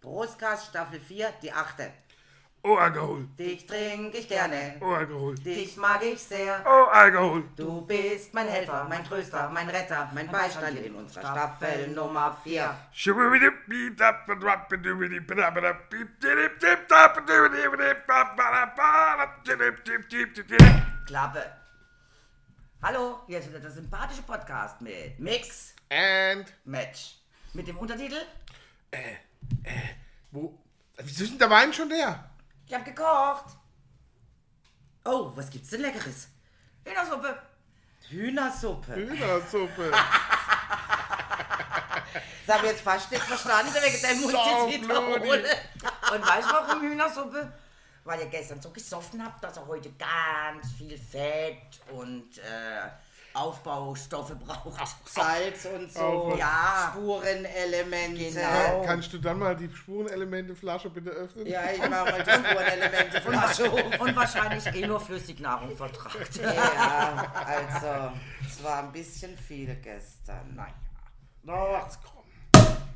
Brustcast Staffel 4, die achte. Oh, Alkohol. Dich trinke ich gerne, Oh, Alkohol. dich mag ich sehr. Oh, Alkohol. Du bist mein Helfer, mein Tröster, mein Retter, mein Beistand in unserer Staffel Nummer 4. Klappe. Hallo, hier ist wieder der sympathische Podcast mit Mix And, Match. Mit dem Untertitel wo, wieso ist denn der Wein schon leer? Ich hab gekocht. Oh, was gibt's denn Leckeres? Hühnersuppe. Hühnersuppe. Hühnersuppe. Das habe ich jetzt fast nicht verstanden, wegen der muss ich jetzt Saublödi. wiederholen. Und weißt du warum Hühnersuppe? Weil ihr gestern so gesoffen habt, dass ihr heute ganz viel Fett und äh, Aufbaustoffe braucht. Salz und so. Aufbau- Ja. Spurenelemente. Kann, kannst du dann mal die Spurenelemente-Flasche bitte öffnen? Ja, ich mache mal die Spurenelemente von der Show. Und wahrscheinlich eh nur Flüssignahrung vertragt. Ja, also, es war ein bisschen viel gestern. Naja. Na, jetzt komm.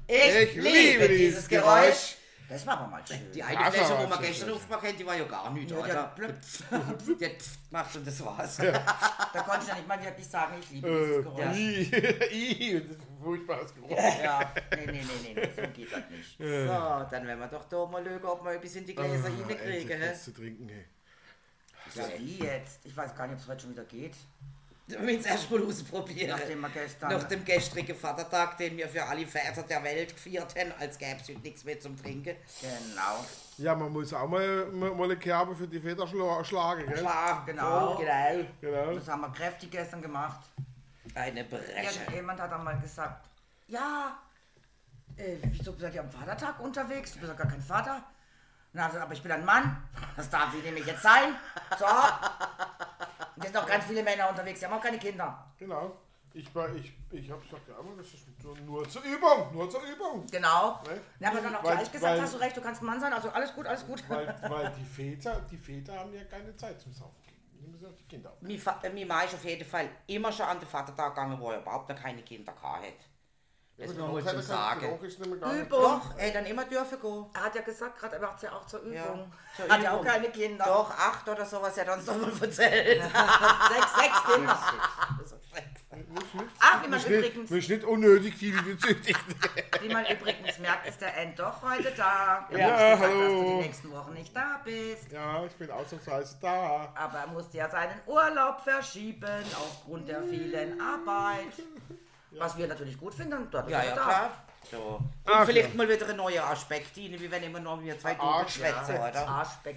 Ich, Ich liebe liebe dieses dieses Geräusch. Das war aber mal schön. Die eine Das Fläche, wo man gestern aufgemacht hat, die war ja gar nicht, Ja, oder? der Blöp. Der macht und das war's. Da konnte ich ja nicht mal wirklich sagen, ich liebe Äh, dieses Geräusch. ii, ii, das ist ein furchtbares Geräusch. Ja, nee, nee, nee, nee, nee, so geht das nicht. So, dann werden wir doch da mal schauen, ob wir ein bisschen die Gläser hinkriegen. Endlich hä? was zu trinken, ey. Ja, wie jetzt? Ich weiß gar nicht, ob es heute schon wieder geht. Wir müssen es erst mal ausprobieren. Nachdem wir gestern... Nach dem gestrigen Vatertag, den wir für alle Väter der Welt gefeiert haben, als gäbe es nichts mehr zum Trinken. Genau. Ja, man muss auch mal, mal, eine Kerbe für die Väter schla schlagen, gell? Klar, Genau. genau. Genau. Das haben wir kräftig gestern gemacht. Eine Bresche. Irgendjemand hat dann mal gesagt, ja, äh, wieso seid ihr am Vatertag unterwegs? Du bist doch gar kein Vater. Und dann hat er gesagt, aber ich bin ein Mann. Das darf ich nämlich jetzt sein. So. Und jetzt sind noch ganz viele Männer unterwegs, die haben auch keine Kinder. Genau. Ich, war- ich, ich habe gesagt, ja, aber das ist nur- nur zur Übung, nur zur Übung. Genau. Ne? Na, aber dann auch Weil- gleich gesagt, weil- hast du recht, du kannst ein Mann sein, also alles gut, alles gut. Weil, weil die Väter, die Väter haben ja keine Zeit zum Saufen. Die müssen auch die Kinder auf. Äh, Meine Mama ist auf jeden Fall immer schon an den Vatertag gegangen, wo er überhaupt noch keine Kinder gehabt hat. Das muss man mal zum sagen. Nicht nicht. Übung. Doch, er hat dann immer dürfen gehen. Er hat ja gesagt, gerade er macht ja auch zur Übung. Ja, zur hat ja auch keine Kinder. Doch, acht oder sowas, er hat uns doch mal erzählt. Sechs, sechs Kinder. Nicht, Ach, wie man nicht, übrigens, muss nicht unnötig viele gezüchtigt. wie man übrigens merkt, ist der End doch heute da. Er Ja, hat gesagt, dass hallo. du die nächsten Wochen nicht da bist. Ja, ich bin ausnahmsweise da. Aber er musste ja seinen Urlaub verschieben aufgrund der vielen Arbeit. Was wir natürlich gut finden. Dort Ja, ist er ja, da. klar. So. Und Ach, vielleicht ja. mal wieder ein neuer Aspekt, die wir werden immer noch wir zwei Dumme schwätzen, Ja, oder? Arschbeck.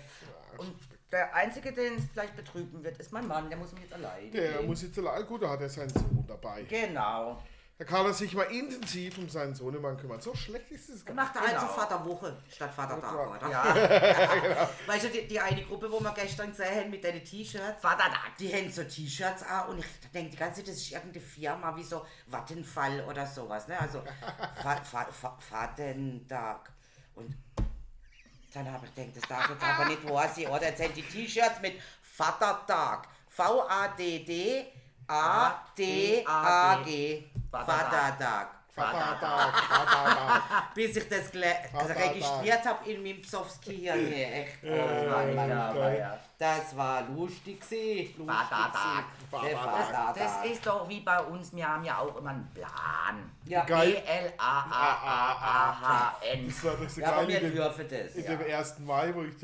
Und der Einzige, den es vielleicht betrüben wird, ist mein Mann. Der muss mich jetzt allein. Der muss jetzt allein, gut, da hat er seinen Sohn dabei. Genau. Da kann er sich mal intensiv um seinen Sohnemann kümmern. So schlecht ist es gar Macht er halt Genau. so Vaterwoche statt Vatertag, Ja. oder? Ja, Weißt du, die, die eine Gruppe, wo wir gestern gesehen haben mit den T-Shirts, Vatertag. die haben so T-Shirts an und ich denke die ganze Zeit, das ist irgendeine Firma wie so Vattenfall oder sowas, ne? Also Fa Fa Fa Vatentag. Und dann habe ich gedacht, das darf jetzt aber nicht wahr sein, oder? Jetzt sind die T-Shirts mit Vatertag. V-A-D-D-A-D-A-G. Vatertag. Vatertag, Vatertag. Bis ich das registriert habe in meinem Psowski-Hirn. Echt. Oh, Das war echt Mann. ja. Das war lustig, Vatertag. Das ist doch wie bei uns, wir haben ja auch immer einen Plan. Ja, Geil. B-L-A-A-A-A-H-N. Das war das ja aber wir dürfen das. In dem 1. Mai, wo ich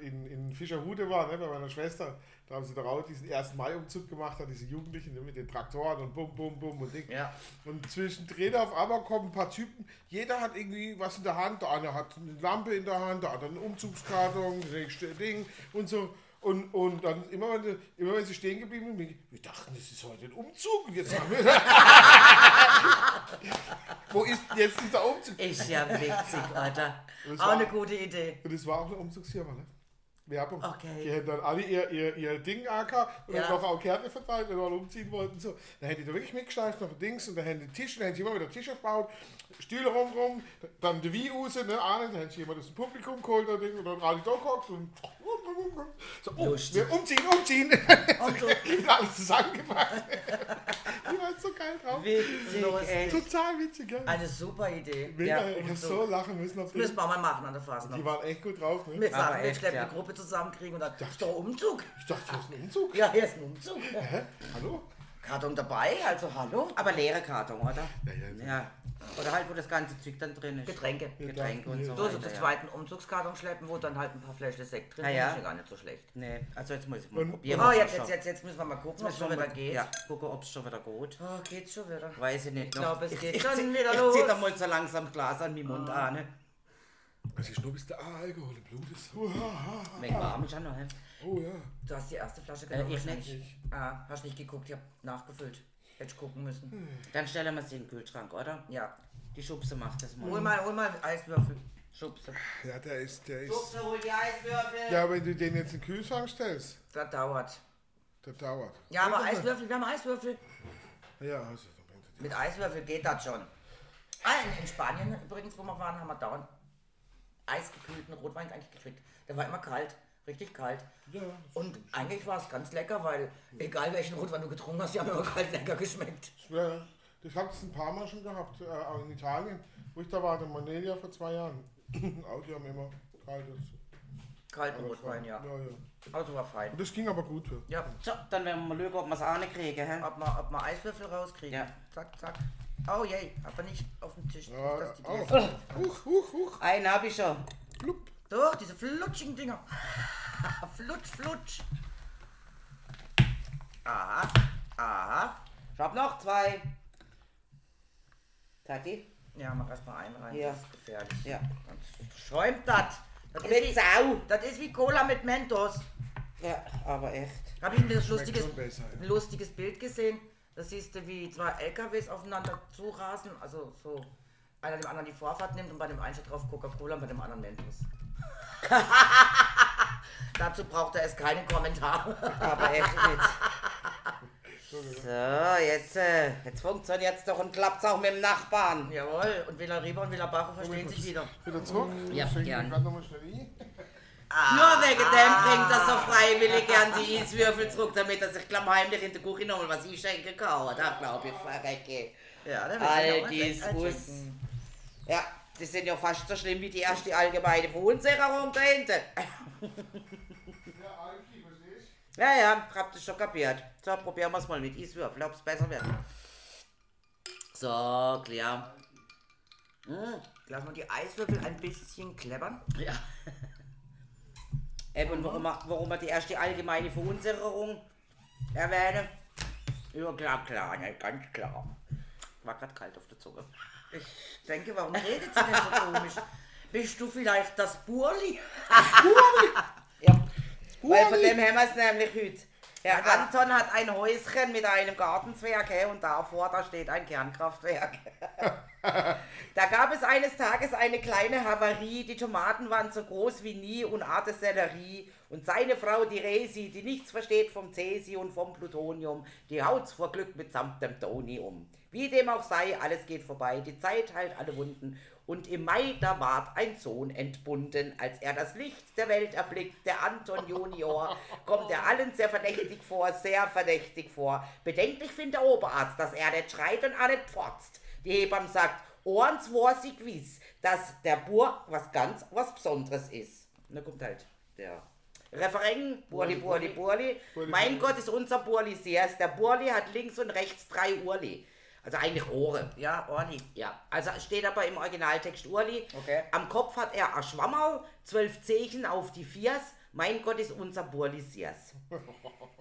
in, in Fischerhude war, ne, bei meiner Schwester, da haben sie da auch diesen 1. Mai-Umzug gemacht, da diese Jugendlichen ne, mit den Traktoren und bum, bum, bum und Ding. Ja. Und zwischendrin auf einmal kommen ein paar Typen, jeder hat irgendwie was in der Hand, der eine hat eine Lampe in der Hand, der andere einen Umzugskarton, das nächste Ding und so. Und, und dann immer wenn, sie- immer wenn sie stehen geblieben sind, wir dachten, das ist heute ein Umzug. Und jetzt haben wir Wo ist jetzt dieser Umzug? Ist ja witzig, Alter. Auch war- eine gute Idee. Und es war auch eine Umzugsfirma, ne? Werbung. Okay. Die hätten dann alle ihr, ihr, ihr Ding AK und Ja. dann noch auch Kerne verteilt, wenn wir alle umziehen wollten. So. Dann hätten die da wirklich mitgeschleift, noch Dings und dann hätten die Tische, dann hätten sie immer wieder Tische aufgebaut, Stühle rumrum, dann die Wie raus, ne, dann hätten sie jemand aus dem Publikum geholt Ding und dann alle da gehockt und so, oh, wir umziehen, umziehen. Und so. alles zusammengemacht. So geil drauf. Witzig, echt. Total witzig, gell? Eine super Idee. Mega, Ja, ich hab so lachen müssen auf Das müssen wir auch mal machen an der Fastnacht. Die waren echt gut drauf, ne? Wir Aber sagen, wir echt, schleppen ja. eine Gruppe zusammenkriegen und dann, das ist doch Umzug. Ich dachte, hier ist ein Umzug. Ja, hier ist ein Umzug. Hä? Hallo? Karton dabei, also hallo. Aber leere Karton, oder? Ja, ja, Ja. Oder halt, wo das ganze Zeug dann drin ist. Getränke. Getränke und so So, so den ja. zweiten Umzugskarton schleppen, wo dann halt ein paar Fläschchen Sekt drin Ah, sind. ja. ist ja gar nicht so schlecht. Nee, also jetzt muss ich mal Und- probieren. Oh, jetzt, jetzt, jetzt, jetzt müssen wir mal gucken, was jetzt schon wieder geht. Ja, gucken, ob es schon wieder geht. Oh, geht's schon wieder. Weiß ich nicht. Ich glaub, es geht ich, schon zieh- wieder ich los. zieh da mal so langsam Glas an den Mund an. Ne? Also schnuppst du ah, Alkohol im Blut ist. Wegen warm ist ja noch. Oh ja. Du hast die erste Flasche Äh, genommen. ich wahrscheinlich. nicht. Ah, hast nicht geguckt, ich hab nachgefüllt. Hätte ich gucken müssen. Dann stellen wir sie in den Kühlschrank, oder? Ja. Die Schubse macht das mal. Hol mal, hol mal Eiswürfel. Schubse. Ja, der ist, der ist. Schubse, hol die Eiswürfel. Ja, wenn du den jetzt in den Kühlschrank stellst, Das dauert. das dauert. Ja, aber. Eiswürfel, wir haben Eiswürfel. Ja, also, Mit Eiswürfel geht das schon. Ah, in, in Spanien übrigens, wo wir waren, haben wir dauernd eisgekühlten Rotwein eigentlich gekriegt. Der war immer kalt, richtig kalt. Ja, Und eigentlich war es ganz lecker, weil egal welchen Rotwein du getrunken hast, die haben immer kalt lecker geschmeckt. ja, das habe ich ein paar Mal schon gehabt, äh, auch in Italien, wo ich da war, in Manelia vor zwei Jahren. auch die haben immer kaltes. Kalten Rotwein, ja. ja, ja. Also war fein. Und das ging aber gut. Ja, So, dann werden wir mal schauen, ob wir es auch nicht kriegen. Hä? ob wir, ob wir Eiswürfel rauskriegen. Ja. Zack, zack. Oh je, aber nicht auf dem Tisch. Ja, Nicht, dass die oh. Huch, huch, huch. Einen habe ich schon. Doch, diese flutschigen Dinger. flutsch, flutsch. Aha, aha. Ich habe noch zwei. Tati? Ja, mach erstmal einen rein. Ja. Das ist gefährlich. Ja. Sonst schäumt das. Das ist, Mit wie, Sau. das ist wie Cola mit Mentos. Ja, aber echt. Habe ich ein lustiges, besser, ja. ein lustiges Bild gesehen. Da siehst du, wie zwei LKWs aufeinander zurasen. Also so einer dem anderen die Vorfahrt nimmt und bei dem einen steht drauf Coca-Cola und bei dem anderen Mentos. Dazu braucht er erst keinen Kommentar. Aber echt nicht. So, jetzt, äh, jetzt funktioniert es doch und klappt auch mit dem Nachbarn. Jawohl, und Villa Rieber und Villa Bacho verstehen sich wieder. Wieder zurück. Ja, gern. ich ein. Nur wegen dem bringt er so freiwillig gern die Eiswürfel zurück, damit er sich klammheimlich in der Küche nochmal was einschenken kann. Da glaube ich, verrecke. Ja, der All sich dies auch mal muss. einschenken. Ja, die sind ja fast so schlimm wie die erste allgemeine Verunsicherung da hinten. Ja, verstehst Ja, ja, habt ihr schon kapiert. So, probieren wir es mal mit Eiswürfel, ob es besser wird. So, klar. Mm, Lassen wir die Eiswürfel ein bisschen kleppern. ja. Eben, warum, warum wir die erste allgemeine Verunsicherung erwähnen? Ja, klar, klar, ne, ganz klar. War grad kalt auf der Zunge. Ich denke, warum redet sie denn so komisch? Bist du vielleicht das Burli? Ja. Weil von Burli. dem haben wir es nämlich heute. Herr Ja, Anton hat ein Häuschen mit einem Gartenzwerg hä, und davor da steht ein Kernkraftwerk. da gab es eines Tages eine kleine Havarie, die Tomaten waren so groß wie nie und Arte Sellerie und seine Frau, die Resi, die nichts versteht vom Cäsi und vom Plutonium, die haut's vor Glück mitsamt dem Toni um. Wie dem auch sei, alles geht vorbei, die Zeit heilt alle Wunden und im Mai, da ward ein Sohn entbunden. Als er das Licht der Welt erblickt, der Anton Junior, kommt er allen sehr verdächtig vor, sehr verdächtig vor. Bedenklich findet der Oberarzt, dass er nicht schreit und auch nicht pfotzt. Die Hebamme sagt, Ohrens war sie gewiss, dass der Bur was ganz was Besonderes ist. Und da kommt halt der Referent, Burli, Burli, Burli. Mein. Gott, ist unser Burli sehr. Der Burli hat links und rechts drei Urli. Also eigentlich Ohren. Ja, Orli. Ja, also steht aber im Originaltext Urli. Okay. Am Kopf hat er ein Schwammerl, zwölf Zeichen auf die Viers. Mein Gott ist unser Burli Siers.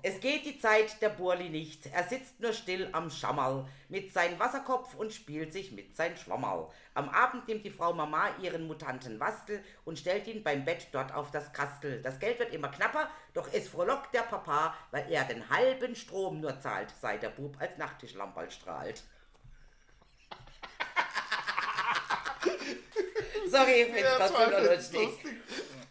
Es geht die Zeit der Burli nicht. Er sitzt nur still am Schammerl mit seinem Wasserkopf und spielt sich mit sein Schwammerl. Am Abend nimmt die Frau Mama ihren mutanten Wastel und stellt ihn beim Bett dort auf das Kastel. Das Geld wird immer knapper, doch es frohlockt der Papa, weil er den halben Strom nur zahlt, seit der Bub als Nachttischlamperl strahlt. Sorry, ich nur Zweifel, lustig.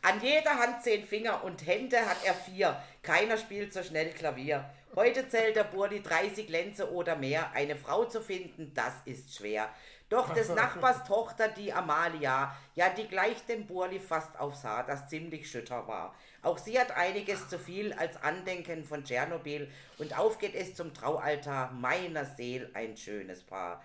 An jeder Hand zehn Finger und Hände hat er vier. Keiner spielt so schnell Klavier. Heute zählt der Burli 30 Lenze oder mehr. Eine Frau zu finden, das ist schwer. Doch des Nachbars Tochter, die Amalia, ja, die gleicht dem Burli fast aufs Haar, das ziemlich schütter war. Auch sie hat einiges zu viel als Andenken von Tschernobyl und auf geht es zum Traualtar meiner Seel ein schönes Paar.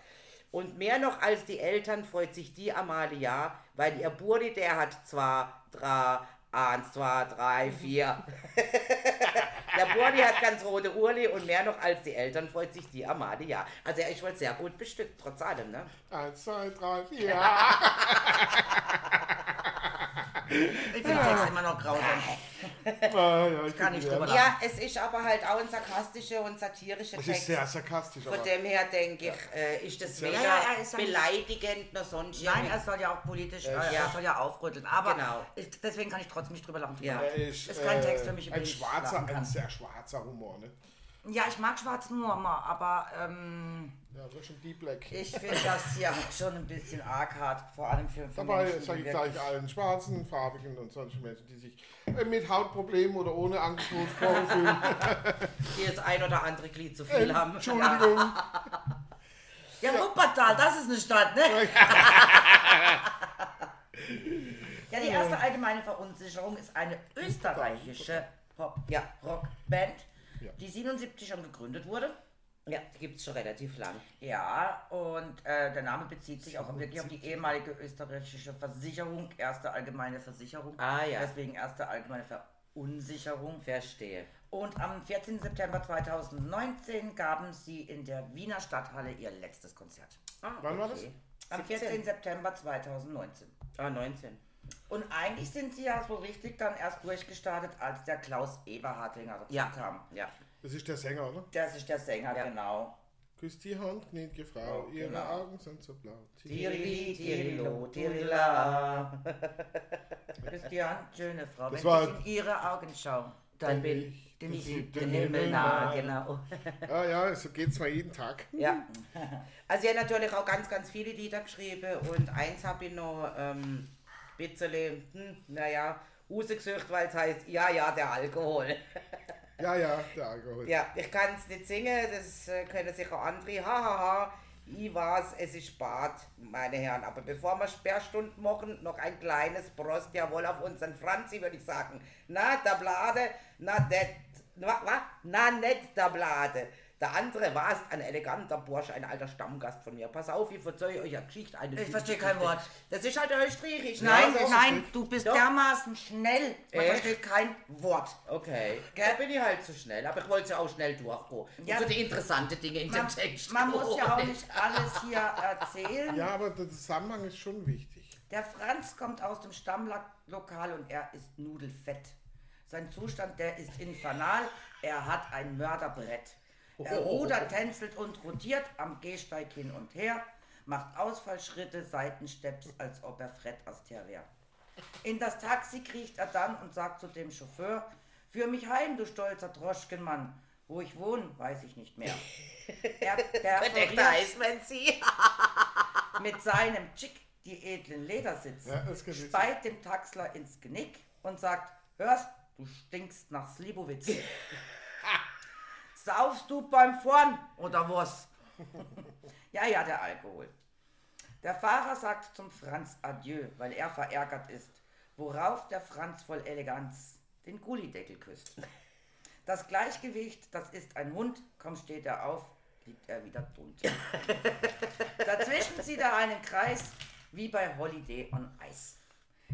Und mehr noch als die Eltern freut sich die Amalia, weil ihr Burli, der hat zwar drei, eins, zwei, drei, vier. der Burli hat ganz rote Urli und mehr noch als die Eltern freut sich die Amalia. Also er ist wohl sehr gut bestückt, trotz allem, ne? Eins, zwei, drei, vier. Ich finde den Text immer noch grausam. Ah, ja, ich kann nicht drüber Ja, es ist aber halt auch ein sarkastischer und satirischer Es Text. ist sehr sarkastisch. Von Aber dem her denke ich, äh, ist das weder ja, ja beleidigend noch sonst Nein, er soll ja auch politisch, äh, Ja. er soll ja aufrütteln. Aber Genau. ich, deswegen kann ich trotzdem nicht drüber lachen. Ja. er ist, ist kein äh, Text für mich, über ein ich schwarzer, lachen kann. ein sehr schwarzer Humor, ne? Ja, ich mag schwarzen Humor, aber ähm, Ja, ist schon Deep Black. ich finde das ja schon ein bisschen arg hart, vor allem für, für Dabei sage ich gleich allen schwarzen, farbigen und sonstigen Menschen, die sich äh, mit Hautproblemen oder ohne angesprochen fühlen. die das ein oder andere Glied zu viel haben. Entschuldigung. Ja, Wuppertal, das ist eine Stadt, ne? ja, die erste allgemeine Verunsicherung ist eine österreichische Pop Ja. Rockband, Ja. die 77 schon gegründet wurde. Ja, die gibt es schon relativ lang. Ja, und äh, der Name bezieht sich auch wirklich auf die ehemalige österreichische Versicherung, erste allgemeine Versicherung. Ah, ja. Deswegen erste allgemeine Verunsicherung. Verstehe. Und am 14. September 2019 gaben sie in der Wiener Stadthalle ihr letztes Konzert. Ah, Wann war das? Am 14. September 2019. Ah, 19. Und eigentlich sind sie ja so richtig dann erst durchgestartet, als der Klaus Eberhardinger dazu Ja. kam. Ja. Das ist der Sänger, oder? Das ist der Sänger, Ja. genau. Küsst die Hand, gnädige Frau, Oh, ihre genau. Augen sind so blau. Tirili, tirilo, tirila. Christian, schöne Frau, Das wenn war- ich in ihre Augen schaue, Dann bin ich ich siebten den Himmel Himmel nah. genau. Ah ja, so geht's mal jeden Tag. Ja. Also er hat natürlich auch ganz, ganz viele Lieder geschrieben und eins habe ich noch ähm, bisschen, hm, naja, rausgesucht, weil es heißt, ja, ja, der Alkohol. Ja, ja, der Alkohol. Ja, ich kann es nicht singen, das äh, können sicher andere. Hahaha, ich weiß, es ist spät, meine Herren. Aber bevor wir Sperrstunden machen, noch ein kleines Prost, jawohl, auf unseren Franzi, würde ich sagen. Na, der Blade, na, det, wa, wa? na, nicht der Blade. Der andere war es, ein eleganter Bursche, ein alter Stammgast von mir. Pass auf, ich verzeihe euch eine Geschichte. Eine Ich verstehe kein Wort. Das ist halt österreichisch. ne? Nein, Also- nein, du bist Doch. dermaßen schnell. Man Echt? versteht kein Wort. Okay, Gell? da bin ich halt zu schnell, aber ich wollte ja auch schnell durchgehen. Ja. Und so die interessanten Dinge in Man, dem Text. man muss ja auch nicht alles hier erzählen. Ja, aber der Zusammenhang ist schon wichtig. Der Franz kommt aus dem Stammlokal und er ist nudelfett. Sein Zustand, der ist infernal. Er hat ein Mörderbrett. Er rudert, tänzelt und rotiert am Gehsteig hin und her, macht Ausfallschritte, Seitensteps, als ob er Fred Astaire wäre. In das Taxi kriecht er dann und sagt zu dem Chauffeur, Führ mich heim, du stolzer Droschkenmann. Wo ich wohne, weiß ich nicht mehr. Er perforiert mit seinem Chick die edlen Ledersitze, Ja, speit dem Taxler ins Genick und sagt, hörst, du stinkst nach Slibowitz. Saufst du beim Fahren oder was? ja, ja, der Alkohol. Der Fahrer sagt zum Franz Adieu, weil er verärgert ist, worauf der Franz voll Eleganz den Gullideckel küsst. Das Gleichgewicht, das ist ein Hund, kaum steht er auf, liegt er wieder dunt. Dazwischen zieht er einen Kreis, wie bei Holiday on Ice.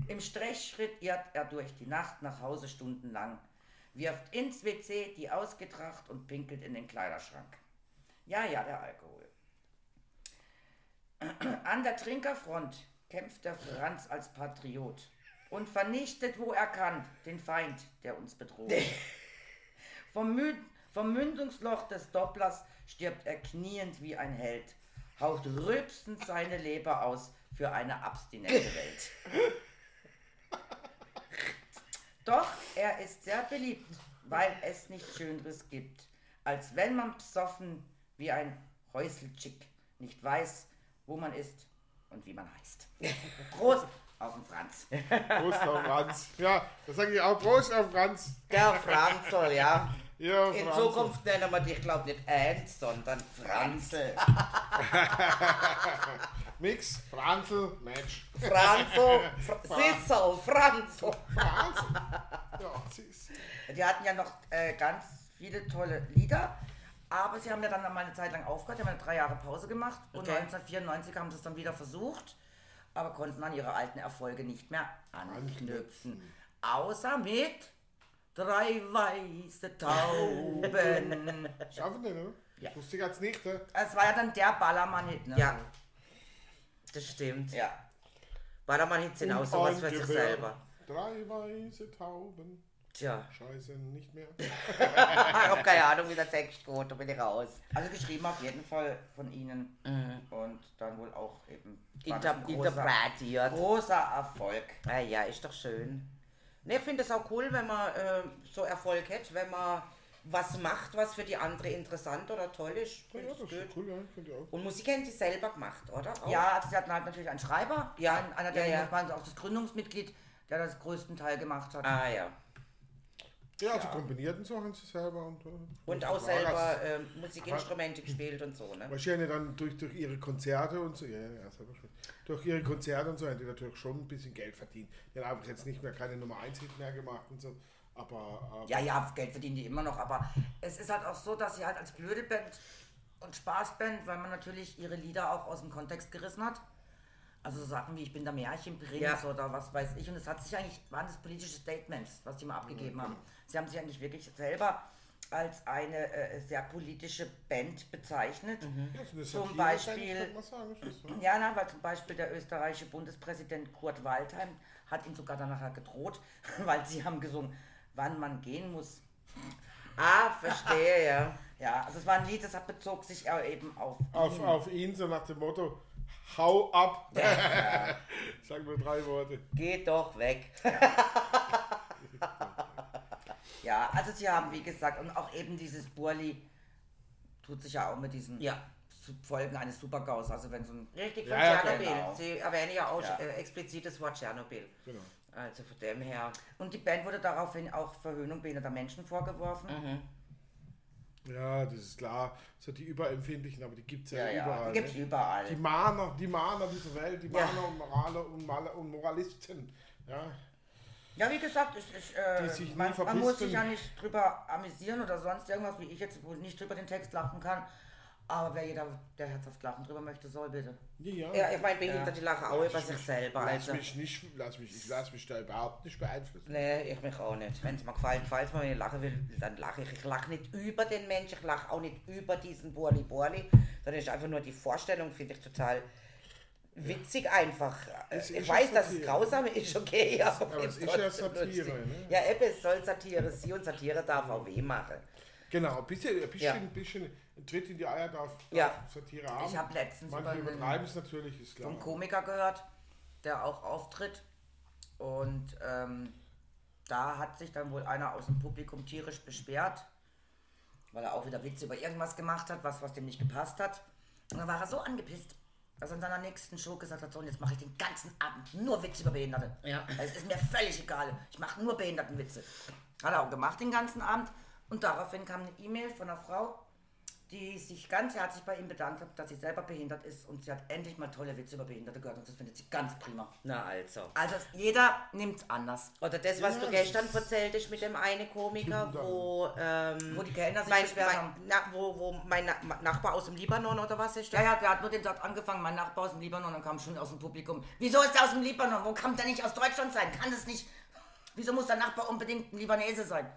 Im Strechschritt irrt er durch die Nacht nach Hause stundenlang, wirft ins WC die Ausgetracht und pinkelt in den Kleiderschrank. Ja, ja, der Alkohol. An der Trinkerfront kämpft der Franz als Patriot und vernichtet, wo er kann, den Feind, der uns bedroht. Vom, Mü vom Mündungsloch des Dopplers stirbt er kniend wie ein Held, haucht rülpsend seine Leber aus für eine abstinente Welt. Doch er ist sehr beliebt, weil es nichts Schöneres gibt, als wenn man psoffen wie ein Häuselchick nicht weiß, wo man ist und wie man heißt. Prost auf den Franz. Prost auf Franz. Ja, das sage ich auch. Prost auf Franz. Der Franzl, ja. Ja, In. Zukunft nennen wir dich, glaube nicht Ernst, sondern Franzl. Mix, Franzl, Match. Franzo, Fr Sissel, Franzo. Franzl. Ja, süß. Die hatten ja noch äh, ganz viele tolle Lieder, aber sie haben ja dann mal eine Zeit lang aufgehört, die haben eine drei Jahre Pause gemacht und Okay. 1994 haben sie es dann wieder versucht, aber konnten an ihre alten Erfolge nicht mehr anknüpfen. Außer mit drei weiße Tauben. Schaffen die, ne? Ja. Wusste ich jetzt nicht, ne? Es war ja dann der Ballermann-Hit, ne? Ja, das stimmt. Ja. Ballermann-Hits sind auch sowas für sich selber. Drei weiße Tauben. Tja, Scheiße, nicht mehr. ich habe keine Ahnung, wie der Text geht, da bin ich raus. Also geschrieben auf jeden Fall von ihnen und dann wohl auch eben Inter interpretiert. großer Erfolg. Ah ja, ist doch schön. Ne, ich finde es auch cool, wenn man äh, so Erfolg hat, wenn man was macht, was für die andere interessant oder toll ist. Ja, das ist gut. cool, ja. Auch. Und Musik haben die selber gemacht, oder? Auch? Ja, also sie hatten halt natürlich einen Schreiber, Ja, ein, einer, der ja, ja. auch das Gründungsmitglied, der das größten Teil gemacht hat. Ah ja. Ja, also kombinierten Sachen sie selber. Und, äh, Und das auch selber äh, Musikinstrumente gespielt und so, ne? Wahrscheinlich dann durch, durch ihre Konzerte und so, ja, ja, selber schon. Durch ihre Konzerte und so haben die natürlich schon ein bisschen Geld verdient. Die haben einfach jetzt nicht mehr keine Nummer 1 Hit mehr gemacht und so. Aber, aber Ja, ja, Geld verdienen die immer noch, aber es ist halt auch so, dass sie halt als Blödelband und Spaßband, weil man natürlich ihre Lieder auch aus dem Kontext gerissen hat. Also so Sachen wie Ich bin der Märchenprinz Ja. oder was weiß ich. Und es hat sich eigentlich, waren das politische Statements, was die mal abgegeben haben. Sie haben sich eigentlich wirklich selber als eine äh, sehr politische Band bezeichnet. ja, so eine Zum Beispiel- sagen, ne? Ja, na, weil zum Beispiel der österreichische Bundespräsident Kurt Waldheim hat ihn sogar danach gedroht, weil sie haben gesungen, wann man gehen muss. Ah, verstehe, ja. Ja, also es war ein Lied, das hat bezog sich ja eben auf, auf, ihn. auf ihn, so nach dem Motto, hau ab. Sagen wir drei Worte. Geh doch weg. Ja, also sie haben, wie gesagt, und auch eben dieses Burli tut sich ja auch mit diesen Ja. Folgen eines Supergaus, also wenn so ein... Richtig, von Ja, ja, Tschernobyl. genau. Sie erwähnen ja auch Ja. äh, explizit das Wort Tschernobyl. Genau. Also von dem her. Und die Band wurde daraufhin auch Verhöhnung behinderter Menschen vorgeworfen. Ja, das ist klar. So die Überempfindlichen, aber die gibt es ja, Ja, ja, überall. die gibt's ne? überall. Die Mahner, die Mahner dieser Welt, die Ja. Mahner und Moraler und, Maler und Moralisten. Ja, Ja, wie gesagt, ich, ich, äh, man, man muss sich ja nicht drüber amüsieren oder sonst irgendwas, wie ich jetzt, wo ich nicht drüber den Text lachen kann. Aber wer jeder, der herzhaft lachen drüber möchte, soll bitte. ja. Ja, ich meine, Behinderte lachen auch über sich selber. Lass Also. mich nicht, lass mich, ich lass mich da überhaupt nicht beeinflussen. Nee, ich mich auch nicht. Wenn es mir gefällt, gefällt es mir. Wenn ich lachen will, dann lache ich. Ich lache nicht über den Mensch, ich lache auch nicht über diesen Burli Burli, sondern ist einfach nur die Vorstellung, finde ich total witzig einfach. Es ich ist weiß, ja dass es grausam ist, okay, aber, Aber es ich ist ja Satire, ne? Ja, eben, es soll Satire sein und Satire darf auch weh machen. Genau, ein bisschen, ein bisschen, Ja. ein bisschen ein Tritt in die Eier darf, darf Ja. Satire haben. Ich habe letztens Manche übertreiben es natürlich, ist klar. vom Komiker gehört, der auch auftritt. Und ähm, da hat sich dann wohl einer aus dem Publikum tierisch beschwert, weil er auch wieder Witze über irgendwas gemacht hat, was, was dem nicht gepasst hat. Und dann war er so angepisst, dass er in seiner nächsten Show gesagt hat, so und jetzt mache ich den ganzen Abend nur Witze über Behinderte. Ja. Also Es ist mir völlig egal, ich mache nur Behindertenwitze. Hat er auch gemacht den ganzen Abend. Und daraufhin kam eine E-Mail von einer Frau, die sich ganz herzlich bei ihm bedankt hat, dass sie selber behindert ist und sie hat endlich mal tolle Witze über Behinderte gehört und das findet sie ganz prima. Na also. Also jeder nimmt es anders. Oder das, was Ja, du das gestern erzählt hast mit dem einen Komiker, wo, ähm, Wo die Kellner sich mein, beschwert mein, haben. na, wo, wo mein Na Nachbar aus dem Libanon oder was ist Ja, ja, der hat nur den Satz angefangen, mein Nachbar aus dem Libanon, dann kam schon aus dem Publikum. Wieso ist der aus dem Libanon? Wo kann der nicht aus Deutschland sein? Kann das nicht? Wieso muss der Nachbar unbedingt ein Libanese sein?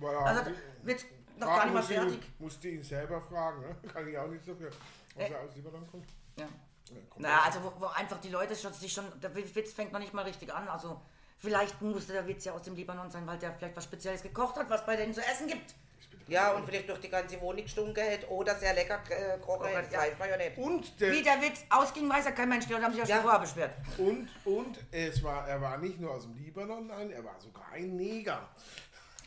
Voilà. Also wird noch gar nicht mal musst du- fertig. Musst du ihn selber fragen, ne? Kann ich auch nicht so viel. Was Äh. er aus Libanon kommt. Ja. Ja, kommt Na, also wo, wo einfach die Leute schon, sich schon, der Witz fängt noch nicht mal richtig an. Also vielleicht musste der Witz ja aus dem Libanon sein, weil der vielleicht was Spezielles gekocht hat, was bei denen zu essen gibt. Ja, und vielleicht durch die ganze Wohnung gestunken hat oder sehr lecker äh, kochen hat, das Ja. weiß man ja nicht. Und der, Wie der Witz ausging, weiß ja kein Mensch. Die Leute haben sich ja schon vorher beschwert. Und, und es war, er war nicht nur aus dem Libanon, nein, er war sogar ein Neger.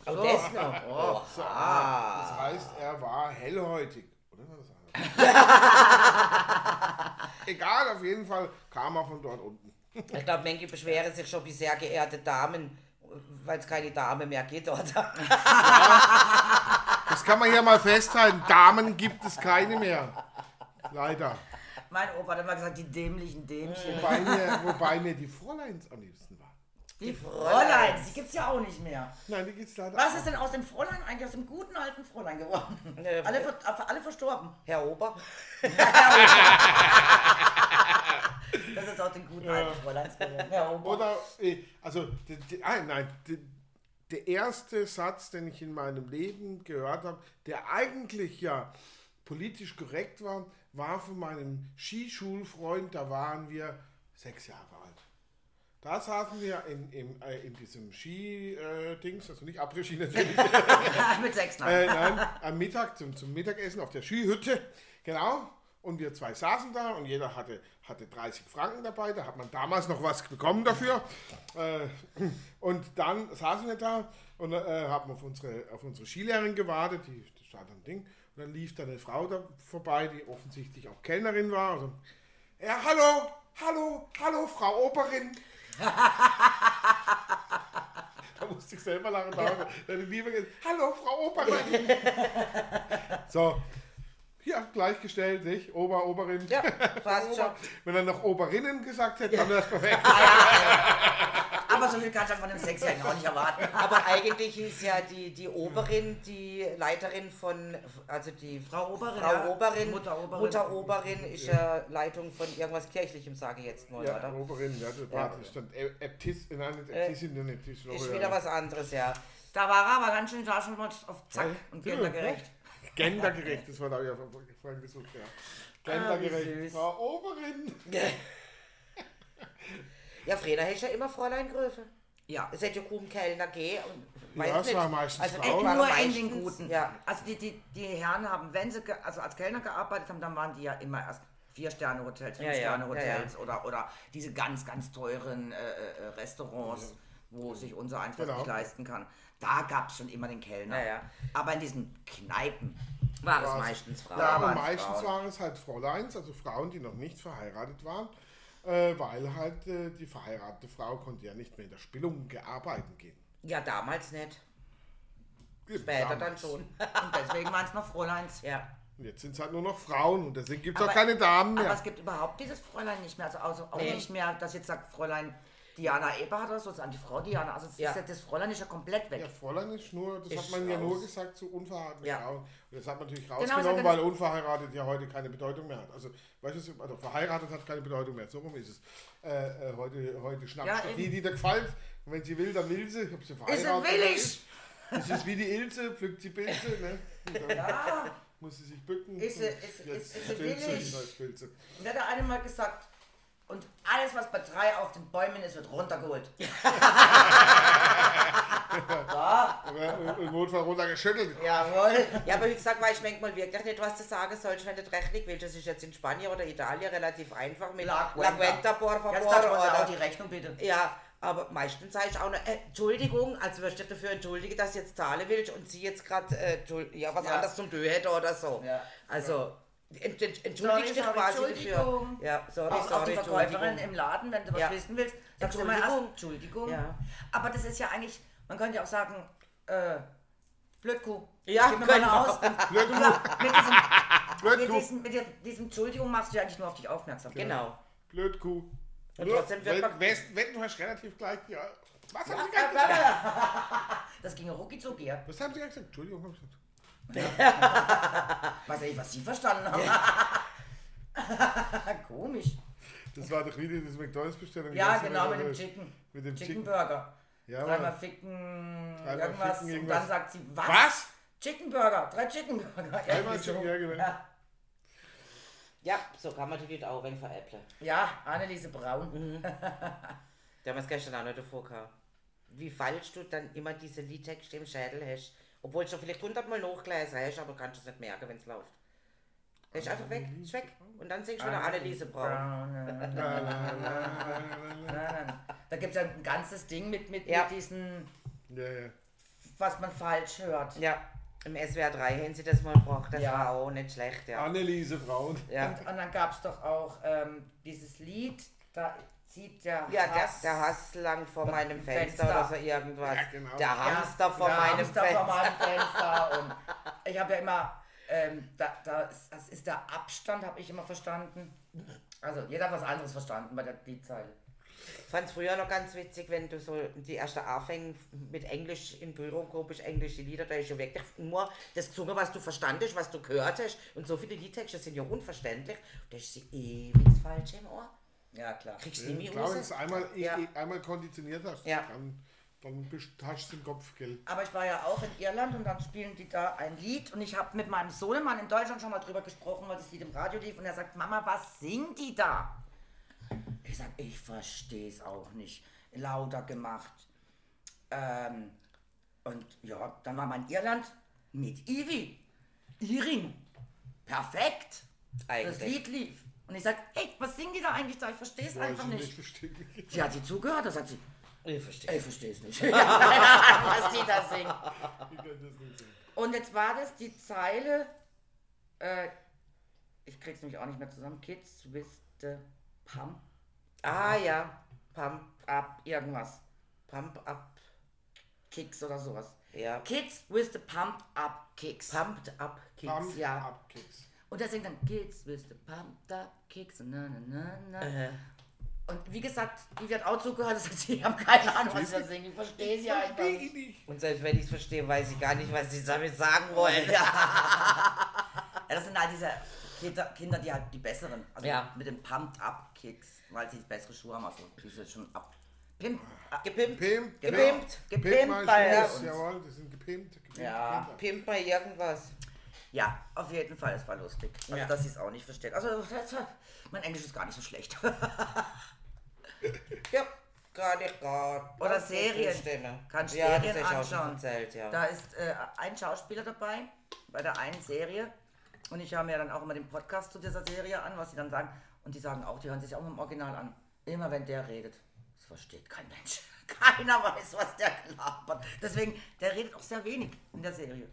Oh, das noch. Oh, So, ah. Das heißt, er war hellhäutig. Oder war das? Egal, auf jeden Fall kam er von dort unten. Ich glaube, manche beschweren sich schon wie sehr geehrte Damen, weil es keine Dame mehr gibt, oder? Das kann man hier mal festhalten. Damen gibt es keine mehr. Leider. Mein Opa hat immer gesagt, die dämlichen Dämchen. Wobei mir, wobei mir die Fräuleins am liebsten waren. Die Fräuleins. Fräuleins, die gibt's ja auch nicht mehr. Nein, die gibt's leider Was ist denn aus dem Fräulein eigentlich aus dem guten alten Fräulein geworden? Äh, Alle, ver- alle verstorben. Herr Ober. Das ist aus den guten alten Fräuleins geworden. Ja, Opa. Oder, äh, also, die, die, ah, nein, die, der erste Satz, den ich in meinem Leben gehört habe, der eigentlich ja politisch korrekt war, war von meinem Skischulfreund, da waren wir sechs Jahre alt. Da saßen wir in, in, äh, in diesem Ski-Dings, also nicht Après-Ski natürlich, Mit sechs nein. äh, nein, am Mittag zum, zum Mittagessen auf der Skihütte, genau. Und wir zwei saßen da und jeder hatte, hatte 30 Franken dabei. Da hat man damals noch was bekommen dafür. Äh, und dann saßen wir da und äh, haben auf unsere, auf unsere Skilehrerin gewartet. Die das stand am Ding. Und dann lief da eine Frau da vorbei, die offensichtlich auch Kellnerin war. Also, ja, hallo, hallo, hallo, Frau Oberin. Da musste ich selber lachen. Da hat die Liebe gesagt, hallo Frau Oberin. so, ja, gleichgestellt, nicht? Ober, Oberin. Ja, passt schon. Wenn er noch Oberinnen gesagt hätte, dann wäre es perfekt. Aber so viel kann ich von dem Sechsjährigen auch nicht erwarten. Aber eigentlich ist ja die, die Oberin, die Leiterin von, also die Frau Oberin, Frau ja. Oberin, Mutter Oberin. Mutter Oberin ist ja Leitung von irgendwas Kirchlichem, sage ich jetzt mal, Ja, oder? Oberin, ja, das war, das stand Ä- Äbtis, nein, nicht Äbtissin, äh, nicht Äbtis, Ist wieder was anderes, ja. Da war er aber ganz schön da schon mal auf Zack und Ja, gendergerecht. Gendergerecht, das war da ja vorhin gesucht, ja. Gendergerecht. Ah, wie süß. Frau Oberin. Ja, früher hätte ja immer Fräulein Gröfe. Ja. Es hätte ja kaum Kellner gehen. Und Ja, es war meistens also Frauen. Nur in meistens- den Guten. Ja. Also die, die, die Herren haben, wenn sie also als Kellner gearbeitet haben, dann waren die ja immer erst Vier-Sterne-Hotels, Ja, ja, Fünf-Sterne-Hotels ja, Oder, oder diese ganz, ganz teuren äh, äh, Restaurants, wo sich unser einfach Genau. nicht leisten kann. Da gab es schon immer den Kellner. Ja, ja. Aber in diesen Kneipen, War es meistens Frauen. Da Aber meistens Frauen. waren es halt Fräuleins, also Frauen, die noch nicht verheiratet waren, äh, weil halt äh, die verheiratete Frau konnte ja nicht mehr in der Spillung gearbeitet gehen. Ja, damals nicht. Eben Später dann damals. schon. und deswegen waren es noch Fräuleins. ja. Und jetzt sind es halt nur noch Frauen und deswegen gibt es auch Aber- keine Damen Aber mehr. es gibt überhaupt dieses Fräulein nicht mehr. Also, also auch Nee. nicht mehr, dass jetzt sagt Fräulein Diana Eberhardt oder so, sondern die Frau Diana. Also es Ja. ist ja, das Fräulein ist ja komplett weg. Ja, Fräulein ist nur, das Ist hat man ja nur gesagt zu unverheirateten Ja. Frauen. Und das hat man natürlich Genau, rausgenommen, so weil unverheiratet ja heute keine Bedeutung mehr hat. Also, weißt du, also verheiratet hat keine Bedeutung mehr. So rum ist es. Äh, äh, heute, heute schnappt Ja, die, die da gefällt. Und wenn sie will, dann will sie. Ob sie Ist verheiratet sie oder willig? ist. Das ist wie die Ilse, pflückt sie Pilze. Ne? Ja. muss sie sich bücken. Ist sie- ist- jetzt ist- ist sie sie, willig? sie. Da hat der eine mal gesagt, und alles, was bei drei auf den Bäumen ist, wird runtergeholt. Aber Im Notfall runtergeschüttelt. Jawohl. Ja, aber wie gesagt, weiß ich manchmal wirklich nicht, was du sagen sollst, wenn du rechtlich willst. Das ist jetzt in Spanien oder Italien relativ einfach mit La La Cuenta. Cuenta, por favor. Jetzt oder- auch die Rechnung bitte. Ja, aber meistens sage ich auch noch, äh, Entschuldigung, als würdest du dich dafür entschuldigen, dass du jetzt zahlen willst und sie jetzt gerade äh, ja, was Ja. anderes zum Tö hätte oder so. Ja. Also, ent, ent, entschuldigst Sorry, dich sorry, quasi dafür. Entschuldigung. Ja, sorry, Auch, auch sorry, die Verkäuferin Entschuldigung. im Laden, wenn du was Ja. wissen willst, sagst du immer erst Entschuldigung. Ja. Aber das ist ja eigentlich, man könnte ja auch sagen, äh, Blödkuh. Ja, Gib mir mal wir. aus. Blödkuh. mit diesem, mit, Blödkuh. diesem, mit diesem Entschuldigung machst du ja eigentlich nur auf dich aufmerksam. Genau. Blödkuh. Und trotzdem wird wenn, man- wenn, wenn du hast relativ gleich. Ja, was haben sie gerade gesagt? Das ging ja rucki zucki, ja. Was haben sie gerade gesagt? Entschuldigung, hab ich gesagt. Weiß ja nicht, was sie verstanden haben. Komisch. Das war doch wieder das McDonalds-Bestellung. Ja, genau, mit dem Chicken. Mit dem Chicken Chicken. Burger. Ja, Dreimal ficken, Dreimal irgendwas. ficken, Und irgendwas. dann sagt sie, was? Was? Chicken Burger, drei Chicken Burger. Dreimal Chicken, ja, genau. Ja, Ja, so kann man die auch wenn veräppeln. ja Anneliese Braun. Mhm. Der haben wir es gestern auch nicht davor gehabt. Wie falsch du dann immer diese Liedtexte im Schädel hast. Obwohl du schon vielleicht hundertmal nachgelesen hast, aber kannst es nicht merken, wenn es läuft. Der ist einfach weg, ist weg. Und dann singst du wieder Anneliese Braun. Da gibt es ja ein ganzes Ding mit, mit, Ja. mit diesen, Ja, ja. was man falsch hört. Ja, im SWR 3 haben sie das mal gebracht. Das Ja. war auch nicht schlecht, ja. Anneliese Frauen. Ja, Und, und dann gab es doch auch ähm, dieses Lied, da der ja der, Hass- der Hass lang vor meinem Fenster, Fenster. oder so irgendwas. Ja, genau. Der Ja, Hamster vor der meinem Hamster Fenster. vor meinem Fenster. Und ich habe ja immer Ähm, da, da ist, das ist der Abstand, habe ich immer verstanden. Also jeder hat was anderes verstanden bei der Liedzeile. Ich fand es früher noch ganz witzig, wenn du so die erste Anfänge mit Englisch in Büro, komisch englische Lieder, da ist ja wirklich nur das Zunge, was du verstandest, was du gehört hast. Und so viele Liedtexte sind ja unverständlich. Da ist sie ewig falsch im Ohr. Ja, klar. Kriegst du Ich nie mehr glaube, wenn du einmal, Ja. einmal konditioniert hast, Ja. dann, dann hast du den Kopf, gell? Aber ich war ja auch in Irland und dann spielen die da ein Lied und ich habe mit meinem Sohnemann in Deutschland schon mal drüber gesprochen, weil das Lied im Radio lief und er sagt, Mama, was singen die da? Ich sag, ich verstehe es auch nicht. Lauter gemacht. Ähm, und ja, dann war man in Irland mit Ivy. Iring. Perfekt. Das Eigentlich. Lied lief. Und ich sag, hey, was singen die da eigentlich da? Ich verstehe es einfach nicht. verstehen. Sie hat sie zugehört, da sagt sie, Ich verstehe. ich verstehe es nicht. Ja, was die da singen. Das nicht sehen. Und jetzt war das die Zeile, äh, ich krieg's nämlich auch nicht mehr zusammen, Kids with the Pump Ah ja. Pump, Up, irgendwas. pump up. Kicks oder sowas. Ja. Kids with the Pumped Up Kicks. Pumped up Kicks. Pump ja. up Kicks. Und der singt dann Kids with the Pumped Up Kicks. und Na, na, na, na. Äh, Und wie gesagt, die wird auch zugehört, das heißt, sie haben keine Ahnung, was sie da singen. Ich verstehe sie einfach Versteh nicht. ich nicht. und selbst wenn ich es verstehe, weiß ich gar nicht, was sie damit sagen wollen. Ja, das sind halt diese Kinder, Kinder die halt die besseren. Also Ja. mit den Pumped Up Kicks, weil sie bessere Schuhe haben. Also die sind schon ab. Pimp, ab Gepimpt. Pimp, Gepimpt. Gepimpt mal bei Schuss, uns. Jawohl, das sind gepimpt. gepimpt Ja. Kinder. Pimp mal irgendwas. Ja, auf jeden Fall, es war lustig. Also, Ja. dass sie es auch nicht versteht. Also, mein Englisch ist gar nicht so schlecht. Ja, gar nicht gar. Oder Serien. Stimme. Kannst ja, Serien das ist auch schon anschauen. erzählt, ja. Da ist äh, ein Schauspieler dabei, bei der einen Serie. Und ich höre mir dann auch immer den Podcast zu dieser Serie an, was sie dann sagen. Und die sagen auch, die hören sich auch im Original an. Immer wenn der redet. Das versteht kein Mensch. Keiner weiß, was der labert. Deswegen, der redet auch sehr wenig in der Serie.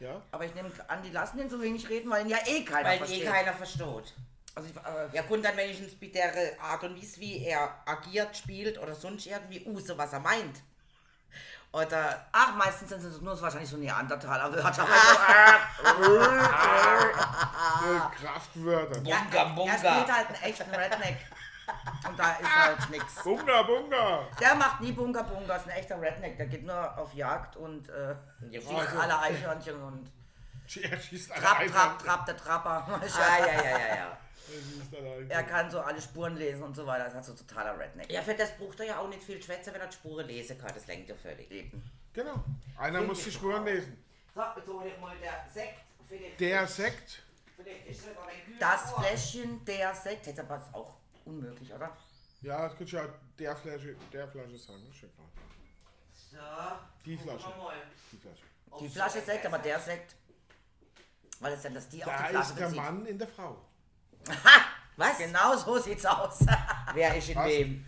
Ja? Aber ich nehme an, die lassen ihn so wenig reden, weil ihn ja eh keiner Weil versteht. eh keiner versteht. also ich, äh, Ja, gut, dann wenigstens mit der Art und Weise, wie er agiert, spielt oder sonst irgendwie use, was er meint. Oder, Ach, meistens sind es nur so wahrscheinlich so Neandertaler. Also hat er Kraftwörter. ja, Bunga, Bunga. er spielt halt einen echten Redneck. Und da ist halt nix. Bunga, Bunga. Der macht nie Bunga Bunga, ist ein echter Redneck. Der geht nur auf Jagd und äh, Ja, schießt also- alle Eichhörnchen und Er schießt alle Trapp. Trapp, Trapp, der Trapper. ah, ja, ja, ja, ja. Er kann so alle Spuren lesen und so weiter. Das ist so totaler Redneck. Ja, für das braucht er ja auch nicht viel Schwätze, wenn er die Spuren lesen kann. Das lenkt ja völlig. Eben. Genau. Einer muss die Spuren lesen. So, jetzt hol ich mal der Sekt. Vielleicht, Der Sekt. Das. Fläschchen, der Sekt. Jetzt aber auch unmöglich, oder? Ja, das könnte ja der Flasche, der Flasche sagen. Das stimmt. So, Die gucken wir Flasche. mal. Die Flasche. Die Flasche so Sekt, aber der Sekt. Weil es dann das die auf Da die Flasche ist der bezieht. Mann in der Frau. Was? Genau so sieht's aus. Wer ist in Was? wem?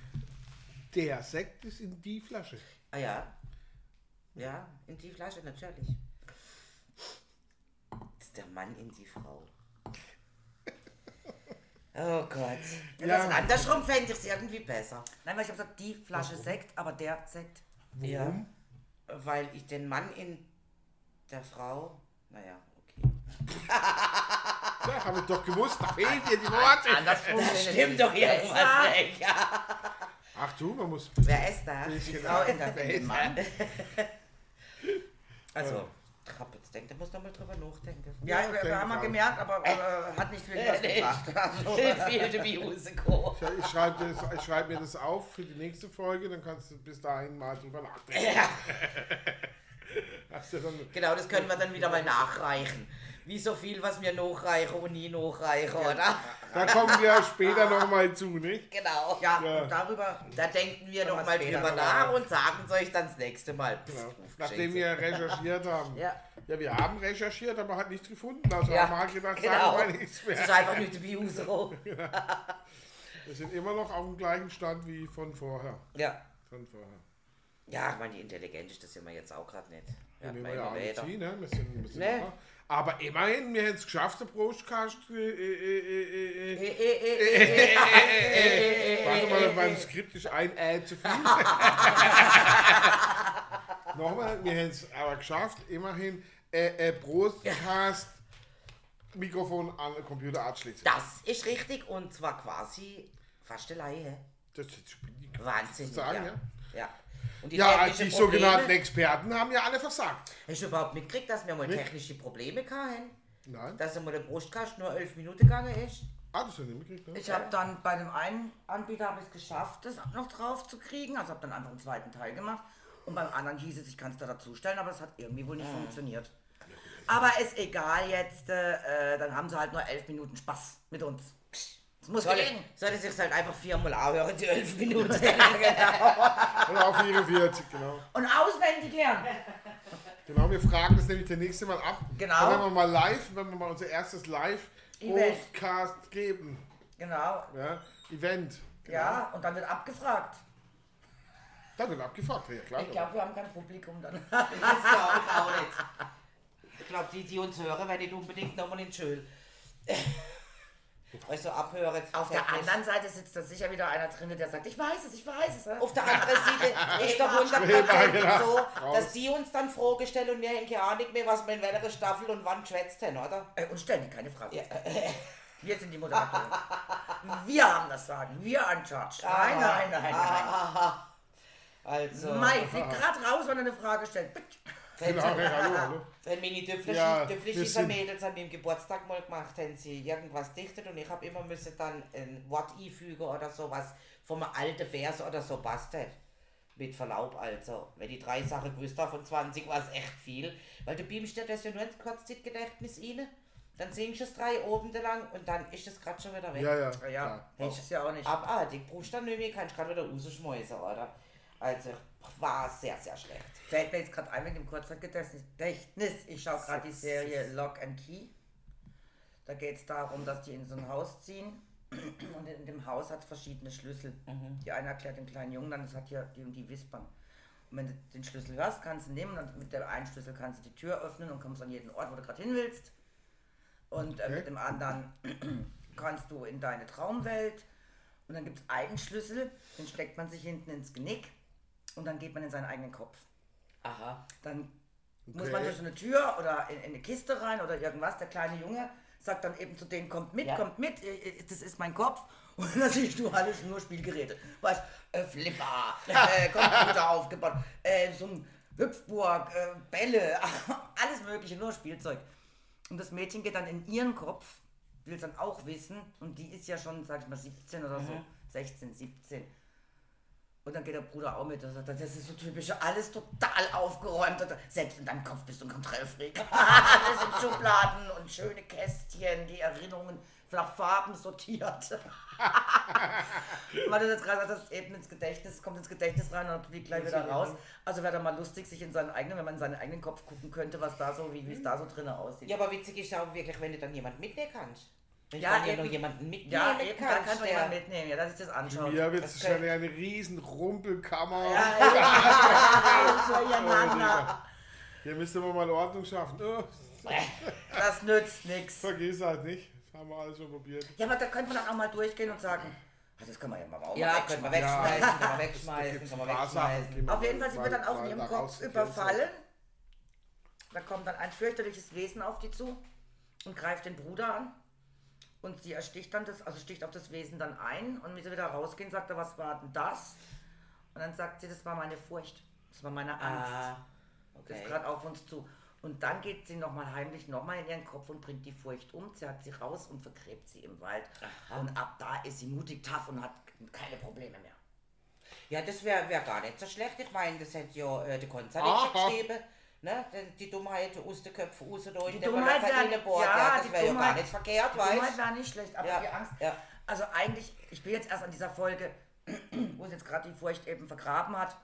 Der Sekt ist in die Flasche. Ah ja. Ja, in die Flasche natürlich. Das ist der Mann in die Frau. Oh Gott. Ja, Ja. das andersrum fände ich es irgendwie besser. Nein, weil ich habe gesagt, die Flasche Sekt, aber der Sekt. Warum? Ja. Weil ich den Mann in der Frau. Naja, okay. Ja, habe ich doch gewusst. Da fehlen dir die Worte. Andersrum. Stimmt doch irgendwas nicht. Ja. Ach du, man muss. Wer ist da? Die Frau in der dem Mann. Also, ich hab jetzt denkt, der muss noch mal drüber nachdenken. Ja, Ja, wir, wir haben mal denke gemerkt, aber äh, hat nicht wirklich was gebracht. Also, fehlte Musico. Ich, ich schreibe schreib mir das auf für die nächste Folge, dann kannst du bis dahin mal drüber nachdenken. Ja, genau, das können wir dann wieder mal nachreichen. Wie so viel, was wir nachreichen und nie nachreichen, oder? Da kommen wir später nochmal zu, nicht? Genau. ja, Ja. und darüber. Da denken wir Können noch wir mal später drüber noch nach mal. und sagen es euch dann das nächste Mal. Pff, Genau. Scheiße. Nachdem wir recherchiert haben. Ja. Ja, wir haben recherchiert, aber hat nichts gefunden. Also Ja, haben wir gedacht, genau. sagen wir nichts Es ist mehr. einfach nicht die Musico. Wir sind immer noch auf dem gleichen Stand wie von vorher. Ja. Von vorher. Ja, ich meine, die Intelligenz, das sind wir jetzt auch gerade nicht. Ja, wir ja auch nicht ne? Wir sind, wir sind Nee. Aber immerhin, wir haben es geschafft, den Brustkast. Äh, äh, äh, äh, Eh, äh, eh, eh, Warte mal, beim Skript ist ein Äh zu viel. Nochmal, wir haben es aber geschafft, immerhin äh, äh, Brustkast Mikrofon an den Computer anschließen. Das ist richtig und zwar quasi fast eine Laie. Das ist Wahnsinn. Sagen, ja. ja. ja. Und die Ja, technischen die Probleme- sogenannten Experten haben ja alle versagt. Hast du überhaupt mitgekriegt, dass wir mal Nicht? technische Probleme hatten? Nein. Dass einmal der Brustkasten nur elf Minuten gegangen ist? Ah, das du nicht mitgekriegt, ne? Ich habe dann bei dem einen Anbieter habe ich es geschafft, das noch drauf zu kriegen. Also habe dann einfach einen zweiten Teil gemacht. Und beim anderen hieß es, ich kann es da dazu stellen, aber es hat irgendwie wohl nicht funktioniert. Aber ist egal jetzt, äh, äh, dann haben sie halt nur elf Minuten Spaß mit uns. Das muss Soll, gelingen. soll es sich halt einfach viermal anhören, die elf Minuten. genau. Oder auf 44, genau. Und auswendig lernen. Genau, wir fragen das nämlich das nächste Mal ab. Genau. Und wenn wir mal live, wenn wir mal unser erstes. Live-Podcast geben. Genau. Ja, Event. Genau. Ja, und dann wird abgefragt. Dann wird abgefragt, ja klar. Ich glaube, wir haben kein Publikum dann. Das glaube ich auch nicht. Ich glaube, die, die uns hören, werden nicht unbedingt nochmal in Schön. Weißt du, abhören. Auf der anderen Seite sitzt da sicher wieder einer drin, der sagt, ich weiß es, ich weiß es. Auf der anderen Seite ist doch hundertprozentig genau. so, Raus. dass die uns dann Fragen stellen und wir haben keine Ahnung mehr, was wir in welcher Staffel und wann geschwätzt haben, oder? Äh, und stellen die keine Frage. Ja. Wir sind die Moderatoren. Wir haben das Sagen. Wir an Charge. Nein, nein, nein, nein. Aha. Also, Mai, fliegt gerade raus, wenn er eine Frage stellt. Bitte. wenn, Genau, hallo, hallo. wenn meine Döpflische Ja, Mädels an meinem Geburtstag mal gemacht haben, sie irgendwas dichtet und ich habe immer müssen dann ein Wort einfügen oder sowas vom alten Vers oder so bastet. Mit Verlaub also. Wenn die drei Sachen gewusst haben von 20, war es echt viel. Weil du beamst dir das ja nur ins Kurzzeitgedächtnis rein. Dann singst du es drei oben lang und dann ist es gerade schon wieder weg. Ja, ja. Ja, ja. Das ist ja auch nicht. Abartig. Brauchst du dann nicht mehr, kannst du gerade wieder rausschmeißen, oder? Also, war sehr, sehr schlecht. Fällt mir jetzt gerade ein mit dem Kurzzeitgedächtnis. Ich schaue gerade die Serie Lock and Key. Da geht es darum, dass die in so ein Haus ziehen. Und in dem Haus hat es verschiedene Schlüssel. Die eine erklärt dem kleinen Jungen dann, das hat hier die und die Wispern. Und wenn du den Schlüssel hast, kannst du nehmen und mit dem einen Schlüssel kannst du die Tür öffnen und kommst an jeden Ort, wo du gerade hin willst. Und äh, Okay. mit dem anderen kannst du in deine Traumwelt. Und dann gibt es einen Schlüssel, den steckt man sich hinten ins Genick und dann geht man in seinen eigenen Kopf. Aha. Dann muss Okay. man durch so eine Tür oder in, in eine Kiste rein oder irgendwas. Der kleine Junge sagt dann eben zu denen, kommt mit, Ja. kommt mit, äh, äh, das ist mein Kopf. Und dann siehst du alles nur Spielgeräte. Weißt, äh, Flipper, äh, Computer aufgebaut, äh, so ein Hüpfburg, äh, Bälle, alles mögliche, nur Spielzeug. Und das Mädchen geht dann in ihren Kopf, will es dann auch wissen. Und die ist ja schon, sag ich mal, 17 oder so, 16, 17. Und dann geht der Bruder auch mit. Das, das ist so typisch, alles total aufgeräumt. Und Selbst in deinem Kopf bist du ein Kontrollfreak. Alles in Schubladen und schöne Kästchen, die Erinnerungen nach Farben sortiert. Weil du jetzt gerade sagst, das eben ins Gedächtnis, kommt ins Gedächtnis rein und fliegt gleich wieder raus. Also wäre da mal lustig, sich in seinen eigenen, wenn man in seinen eigenen Kopf gucken könnte, was da so, wie es da so drinnen aussieht. Ja, aber witzig ist auch wirklich, wenn du dann jemanden mitnehmen kannst. Wenn Ja, du dann ja eben. noch jemanden mitnehmen Ja, eben, da kannst. kann der- jemand mitnehmen, ja, dass ich das anschaue. Hier wird es kann- schon eine riesen Rumpelkammer. Durcheinander. Hier müsste man mal Ordnung schaffen. Oh, Das nützt nichts. vergiss halt nicht. Das haben wir alles schon probiert. Ja, aber da könnte man dann auch mal durchgehen und sagen, ah, das kann man ja mal auch Ja, mal können wir wegschmeißen. können wir Da wegschmeißen, paar Sachen, wegschmeißen. man Auf jeden Fall sind wir dann auch in ihrem Kopf überfallen. Da kommt dann ein fürchterliches Wesen auf die zu und greift den Bruder an. Und sie ersticht dann das, also sticht auf das Wesen dann ein und wenn sie wieder rausgehen, sagt er, was war denn das? Und dann sagt sie, das war meine Furcht, das war meine Angst. Ah, Das okay. ist gerade auf uns zu. Und dann geht sie nochmal heimlich nochmal in ihren Kopf und bringt die Furcht um, zerrt sie raus und vergräbt sie im Wald. Und ab da ist sie mutig, tough und hat keine Probleme mehr. Ja, das wäre wär gar nicht so schlecht. Ich meine, das hätte ja äh, der Konzert Aha. geschrieben. Ne? Die, die Dummheit aus den Köpfen raus durch, Die Dummheit reinbohrt. ja, Ja, das die wäre ja gar Dummheit- nicht verkehrt, Die Dummheit weißt war nicht schlecht, aber Ja, die Angst. ja. Also eigentlich, ich bin jetzt erst an dieser Folge, wo sie jetzt gerade die Furcht eben vergraben hat.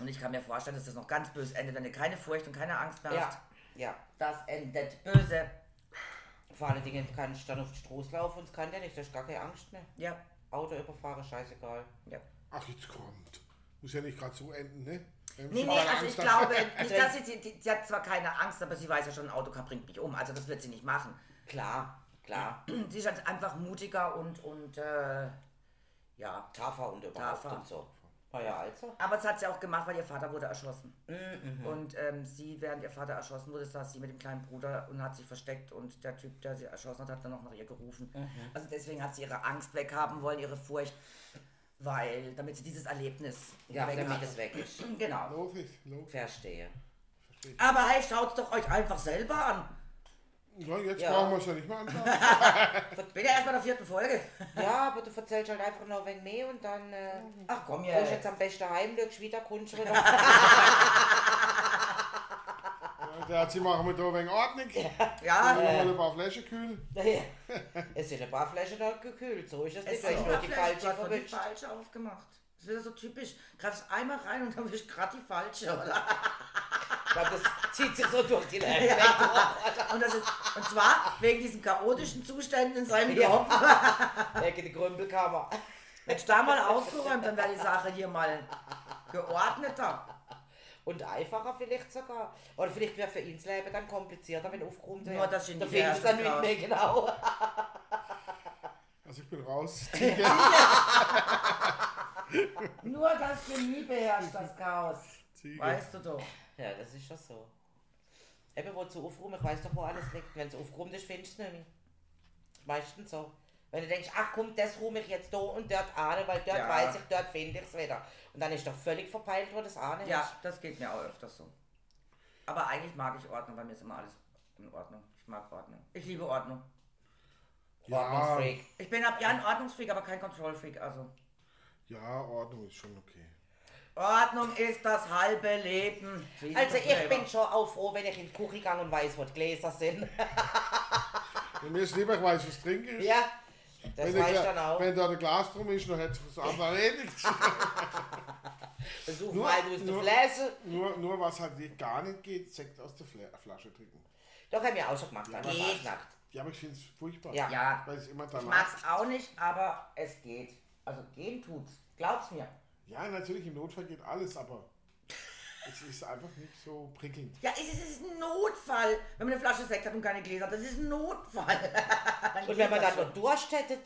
Und ich kann mir vorstellen, dass das noch ganz böse endet, wenn du keine Furcht und keine Angst mehr Ja, hast. ja. Das endet böse. Vor allen Dingen kann ich dann auf die Straße laufen und es kann ja nicht, da ist gar keine Angst mehr. Ja, Auto überfahren, scheißegal. ja. Ach, jetzt kommt. Muss ja nicht gerade so enden, ne? Nee, nee, also ich glaube nicht, dass sie, sie, sie hat zwar keine Angst, aber sie weiß ja schon, ein Autocar bringt mich um. Also das wird sie nicht machen. Klar, klar. Sie ist halt einfach mutiger und, und äh, ja, Tafer und überhaupt Tafer. und so. Ja also. Aber das hat sie auch gemacht, weil ihr Vater wurde erschossen. Mhm. Und ähm, sie, während ihr Vater erschossen wurde, saß sie mit dem kleinen Bruder und hat sich versteckt und der Typ, der sie erschossen hat, hat dann noch nach ihr gerufen. Mhm. Also deswegen hat sie ihre Angst weghaben wollen, ihre Furcht, weil, damit sie dieses Erlebnis Ja, weg damit hat. es weg ist. Genau. Logisch, logisch. Verstehe. Aber hey, schaut doch euch einfach selber an. Ja, jetzt Ja. brauchen wir es ja nicht mehr anschauen. Ich bin ja erst bei der vierten Folge. Ja, aber du erzählst halt einfach noch ein wenig mehr und dann äh, Ach komm gehst jetzt. jetzt am besten heim, wieder, wieder. Der hat sie machen wir da wenig Ordnung. Ja, Dann mal ein paar Flaschen kühlen. es sind ein paar Flaschen da gekühlt, so ist es nicht. Es nur die falsche nur die falsche aufgemacht. Das ist wieder so typisch. Greifst einmal rein und dann du gerade die falsche, oder? Ich glaub, das zieht sich so durch die Läden. Und, das ist, und zwar wegen diesen chaotischen Zuständen in seinem Ja. Kopf. Ecke die Grümpelkammer. Hättest du da mal aufgeräumt, dann wäre die Sache hier mal geordneter. Und einfacher vielleicht sogar. Oder vielleicht wäre für ihn das Leben dann komplizierter, wenn aufgeräumt Nur, wäre. dass ich Da findest du dann nicht mehr genau. Also ich bin raus. Nur das Genie beherrscht das Chaos. Ziege. Weißt du doch. Ja, das ist schon so. Eben, wo zu aufräumen, ich weiß doch, wo alles liegt. Wenn es aufgeräumt ist, findest du es nicht mehr. Meistens so. Wenn du denkst, ach komm, das räume ich jetzt da und dort an, weil dort Ja. weiß ich, dort finde ich es wieder. Und dann ist doch völlig verpeilt, wo das an Ja, ist. das geht mir auch öfters so. Aber eigentlich mag ich Ordnung, bei mir ist immer alles in Ordnung. Ich mag Ordnung. Ich liebe Ordnung. Ja, Ordnungsfreak. Ich bin ab ja ein Ordnungsfreak, aber kein Control-Freak. Also ja, Ordnung ist schon okay. Ordnung ist das halbe Leben. Wie Also ich selber. bin schon auch froh, wenn ich in die Küche gehe und weiß, wo die Gläser sind. Mir ist lieber, ich weiß, was trinken ist. ja, das wenn, ich dann auch. wenn da ein Glas drum ist, dann hat sich das andere erledigt. Versuch Nur- mal aus der Flasche. nur, nur was halt gar nicht geht, Sekt aus der Fla Flasche trinken. Doch, haben wir auch schon gemacht. Ja, Geht. Nacht. Ja, aber ich finde es furchtbar. Ja. Ja, Weil es immer ich danach. mag's auch nicht, aber es geht. Also gehen tut's. Glaub's mir. Ja, natürlich, im Notfall geht alles, aber es ist einfach nicht so prickelnd. Ja, es ist, es ist ein Notfall. Wenn man eine Flasche Sekt hat und keine Gläser, das ist ein Notfall. Und wenn man dann noch Durst hätte,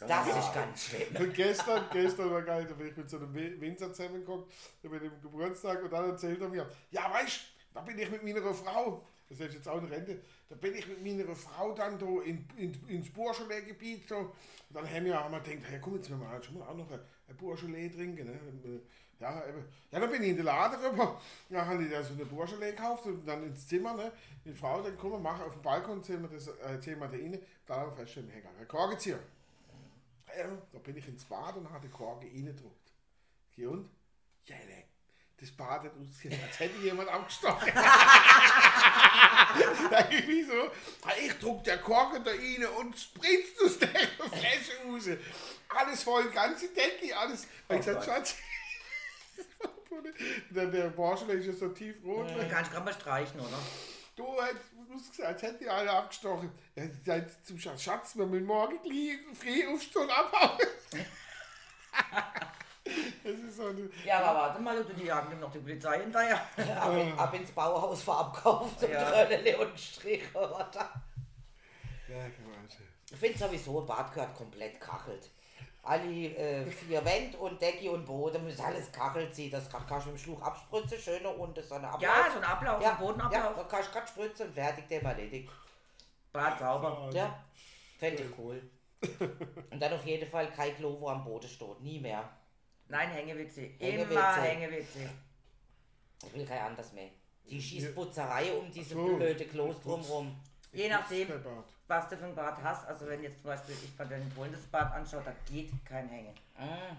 das ist ganz schlimm. Und gestern, gestern war geil, da bin ich mit so einem Wi- Winzer zusammengeguckt, mit dem Geburtstag und dann erzählt er mir, ja weißt da bin ich mit meiner Frau, das ist jetzt auch in Rente, da bin ich mit meiner Frau dann da in, in, ins Bourgeois-Gebiet so. Und dann haben wir, haben wir gedacht, hey komm, jetzt müssen wir halt schon mal auch noch ein, ein Bourgeois trinken. Ne? Ja, eben. ja, dann bin ich in den Laden rüber, dann haben die da so eine Bourgeois gekauft und dann ins Zimmer, ne? Die Frau, dann komm, mach auf den Balkon, zählen wir das, äh, wir da rein, dann haben wir feststellen, hey, ein Korkenzieher. Ja, da bin ich ins Bad und habe die Korke reingedruckt. Geh und? Ja, ne, das Bad hat ausgesehen, als hätte jemand abgestochen. da ich so, ich druck der Korke da rein und spritzt aus der Flasche raus. Alles voll, ganze Decke, alles. Und ich gesagt, Schatz. Der, der Borsche ist ja so tiefrot. Dann kannst du gerade mal streichen, oder? Du hättest gesagt, als hätte die alle abgestochen. Ja, sagt zum Schatz, Schatz, wir müssen morgen früh aufstehen und abhauen. so eine, Ja, aber warte mal, du, die jagen noch die Polizei hinterher. Ab, in, ab ins Bauhaus verabkauft und Ja. Röllele und Striche, oder? ja. Ich finde sowieso, Bad gehört komplett kachelt. Alle äh, vier Wände und Decke und Boden müssen alles kachelt sein. Das kann, kannst du mit dem Schluch abspritzen, schöner und so eine Ablauf. Ja, so ein Ablauf, ja, ein Bodenablauf. Ja, dann kannst du gerade spritzen und fertig, dem erledigt. Bad sauber. Ja, fände ich cool. Und dann auf jeden Fall kein Klo, wo am Boden steht. Nie mehr. Nein, Hängewitze. Hängewitze. Immer Hängewitze. Ich will kein anderes mehr. Die Schießputzerei um diese so. blöde Klos drumherum. Je nachdem, Kein Bad. Was du für ein Bad hast. Also wenn jetzt zum Beispiel ich bei das Bad anschaue, da geht kein Hänge. Ah.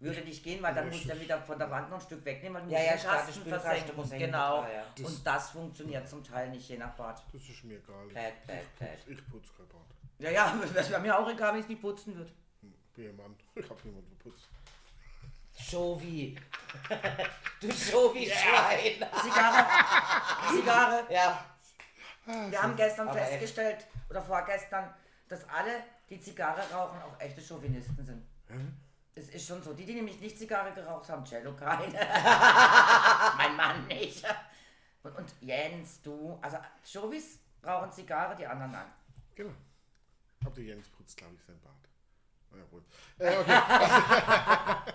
Würde nicht gehen, weil dann musst du ja wieder von der Wand noch ein Stück wegnehmen, weil du Ja, ja, Kasten versenken. muss hängen Genau. da, ja. Das- Und das funktioniert zum Teil nicht, je nach Bad. Das ist mir egal. Bad, bad, bad. Ich putze kein Bad. Ja, ja, das wäre mir auch egal, wenn ich es nicht putzen würde. Hm, Bin Mann. Ich hab jemanden geputzt. Schovi. du Schovi-Schwein. Zigarre, Zigarre. Ja. Wir haben gestern Aber echt. festgestellt, oder vorgestern, dass alle, die Zigarre rauchen, auch echte Chauvinisten sind. Es ist schon so. Die, die nämlich nicht Zigarre geraucht haben, Cello keine. mein Mann nicht. Und, und Jens, du. Also Chauvis rauchen Zigarre, die anderen nein. Genau. Aber der Jens putzt, glaube ich, sein ja, wohl. Äh, okay.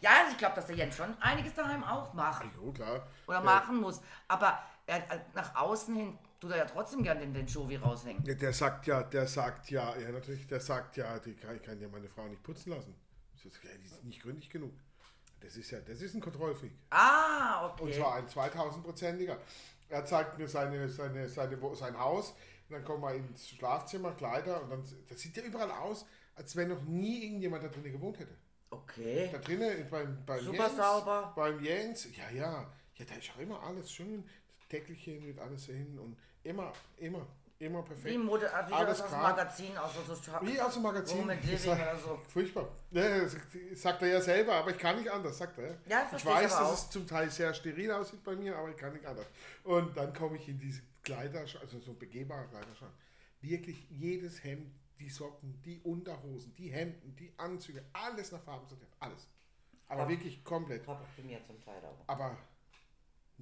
Ja, also ich glaube, dass der Jens schon einiges daheim auch macht Jo, klar. oder machen muss. Aber er, äh, nach außen hin tut er ja trotzdem gern den, den Jovi raushängen. Ja, der sagt ja, der sagt ja, ja natürlich, der sagt ja, die kann, ich kann ja meine Frau nicht putzen lassen. Das ist, ja, die ist nicht gründlich genug. Das ist ja, das ist ein Kontrollfreak. Ah, okay. Und zwar ein 2000-prozentiger. Er zeigt mir seine, seine, seine, sein Haus und dann kommen wir ins Schlafzimmer, Kleider und dann, das sieht ja überall aus, als wenn noch nie irgendjemand da drinnen gewohnt hätte. okay. Da drinnen beim, beim Super Jens, sauber. Beim Jens, ja, ja, ja, da ist auch immer alles schön, Deckelchen mit alles hin und immer, immer, immer perfekt. Wie Mode, also wie Alles das aus dem. Magazin, aus so, Wie aus dem Magazin. Das Living oder so. Furchtbar. Das sagt er ja selber, aber ich kann nicht anders, sagt er. Ja, ich ich weiß, dass auch. es zum Teil sehr steril aussieht bei mir, aber ich kann nicht anders. Und dann komme ich in diese Kleider, also so begehbare Kleiderschrank. Wirklich jedes Hemd, die Socken, die Unterhosen, die Hemden, die Anzüge, alles nach Farben sortiert. Alles. Aber wirklich komplett. Hab ich bei mir zum Teil auch. Aber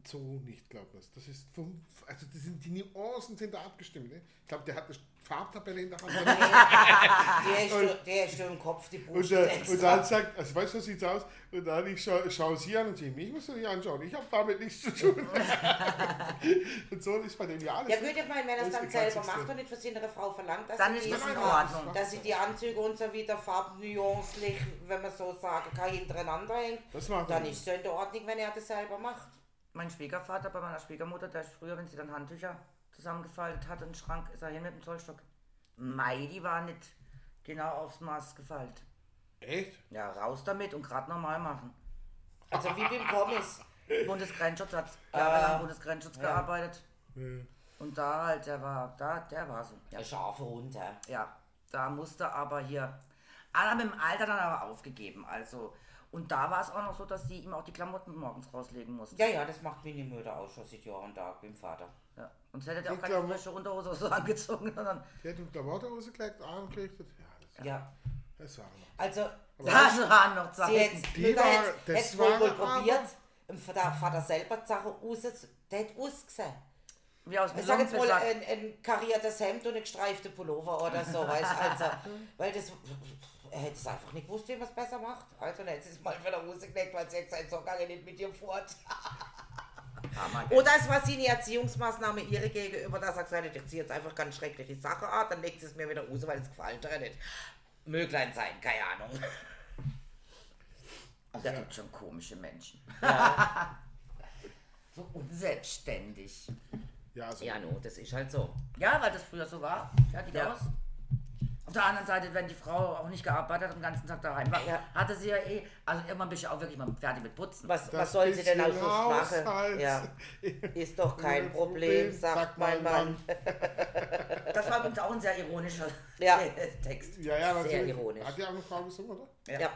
so nicht, glaubt das. Das ist vom, also das sind, die Nuancen sind da abgestimmt. Ne? Ich glaube, der hat eine Farbtabelle in der Hand. Der ist, schon, der ist schon im Kopf, die Und, Buchstaben äh, und dann sagt, also weißt du, so sieht's aus. Und dann ich schaue schau sie an und sie, mich musst du nicht anschauen, ich habe damit nichts zu tun. und so ist bei dem ja alles. Ja gut, ich meine, wenn er es Das dann selber macht und nicht von seiner Frau verlangt, dass Dann sie ist die, das in Ordnung. dass sie die Anzüge und so wieder farbnuanclich, wenn man so sagen kann, hintereinander hängt, Das macht dann ist es so in der Ordnung, wenn er das selber macht. Mein Schwiegervater bei meiner Schwiegermutter, der ist früher, wenn sie dann Handtücher zusammengefaltet hat, in den Schrank, ist er hin mit dem Zollstock. Mei, die war nicht genau aufs Maß gefaltet. Echt? Ja, raus damit und gerade normal machen. Also wie beim Pommes. Bundesgrenzschutz hat Ah. jahrelang Bundesgrenzschutz Ja. gearbeitet. Hm. Und da halt, der war, da, der war so. Ja, Der scharfe Hund, hä? ja da musste aber hier, alle haben im Alter dann aber aufgegeben. Also, und da war es auch noch so, dass sie ihm auch die Klamotten morgens rauslegen mussten. Ja, ja, das macht schon seit Jahr und Tag mit dem Vater. Ja. Und hätte er auch keine frische Unterhose oder so angezogen, sondern Die hat unter Waterhose gelegt, Arm gerichtet. Ja, Ja. das, das war noch. Also, da waren noch sie Zeiten. jetzt, Die war- hätte das es wohl, war wohl probiert. Im Vater, Vater selber die Sache raus, der hat ausgesehen. Wie aus Ich sag jetzt mal ein, ein kariertes Hemd und ein gestreifte Pullover oder so, weißt du, also, weil das, er hätte es einfach nicht gewusst, wie man es besser macht. Also, dann hätte sie es mal wieder rausgelegt, weil sie hat gesagt, so gehe ich nicht mit dir fort. Oder es war seine Erziehungsmaßnahme ihre gegenüber, dass er gesagt hat, ich ziehe jetzt einfach ganz schreckliche Sache an, dann legt sie es mir wieder raus, weil es gefällt ihr nicht. Möglein sein, keine Ahnung. Also, da gibt schon komische Menschen. Ja, So unselbstständig. Ja, also, ja no, das ist halt so. Ja, weil das früher so war. Fertig Ja. aus. Auf der anderen Seite, wenn die Frau auch nicht gearbeitet hat, den ganzen Tag daheim war, Ja. hatte sie ja eh, also irgendwann bist du auch wirklich mal fertig mit Putzen. Was, Das was soll sie denn bisschen also machen? Ja. Ist doch kein Problem, Problem, sagt sagt mein mein Mann. Das war übrigens auch ein sehr ironischer Ja. Text. ja, ja, Sehr natürlich. ironisch. Hat die auch eine Frau gesungen, oder? Ja.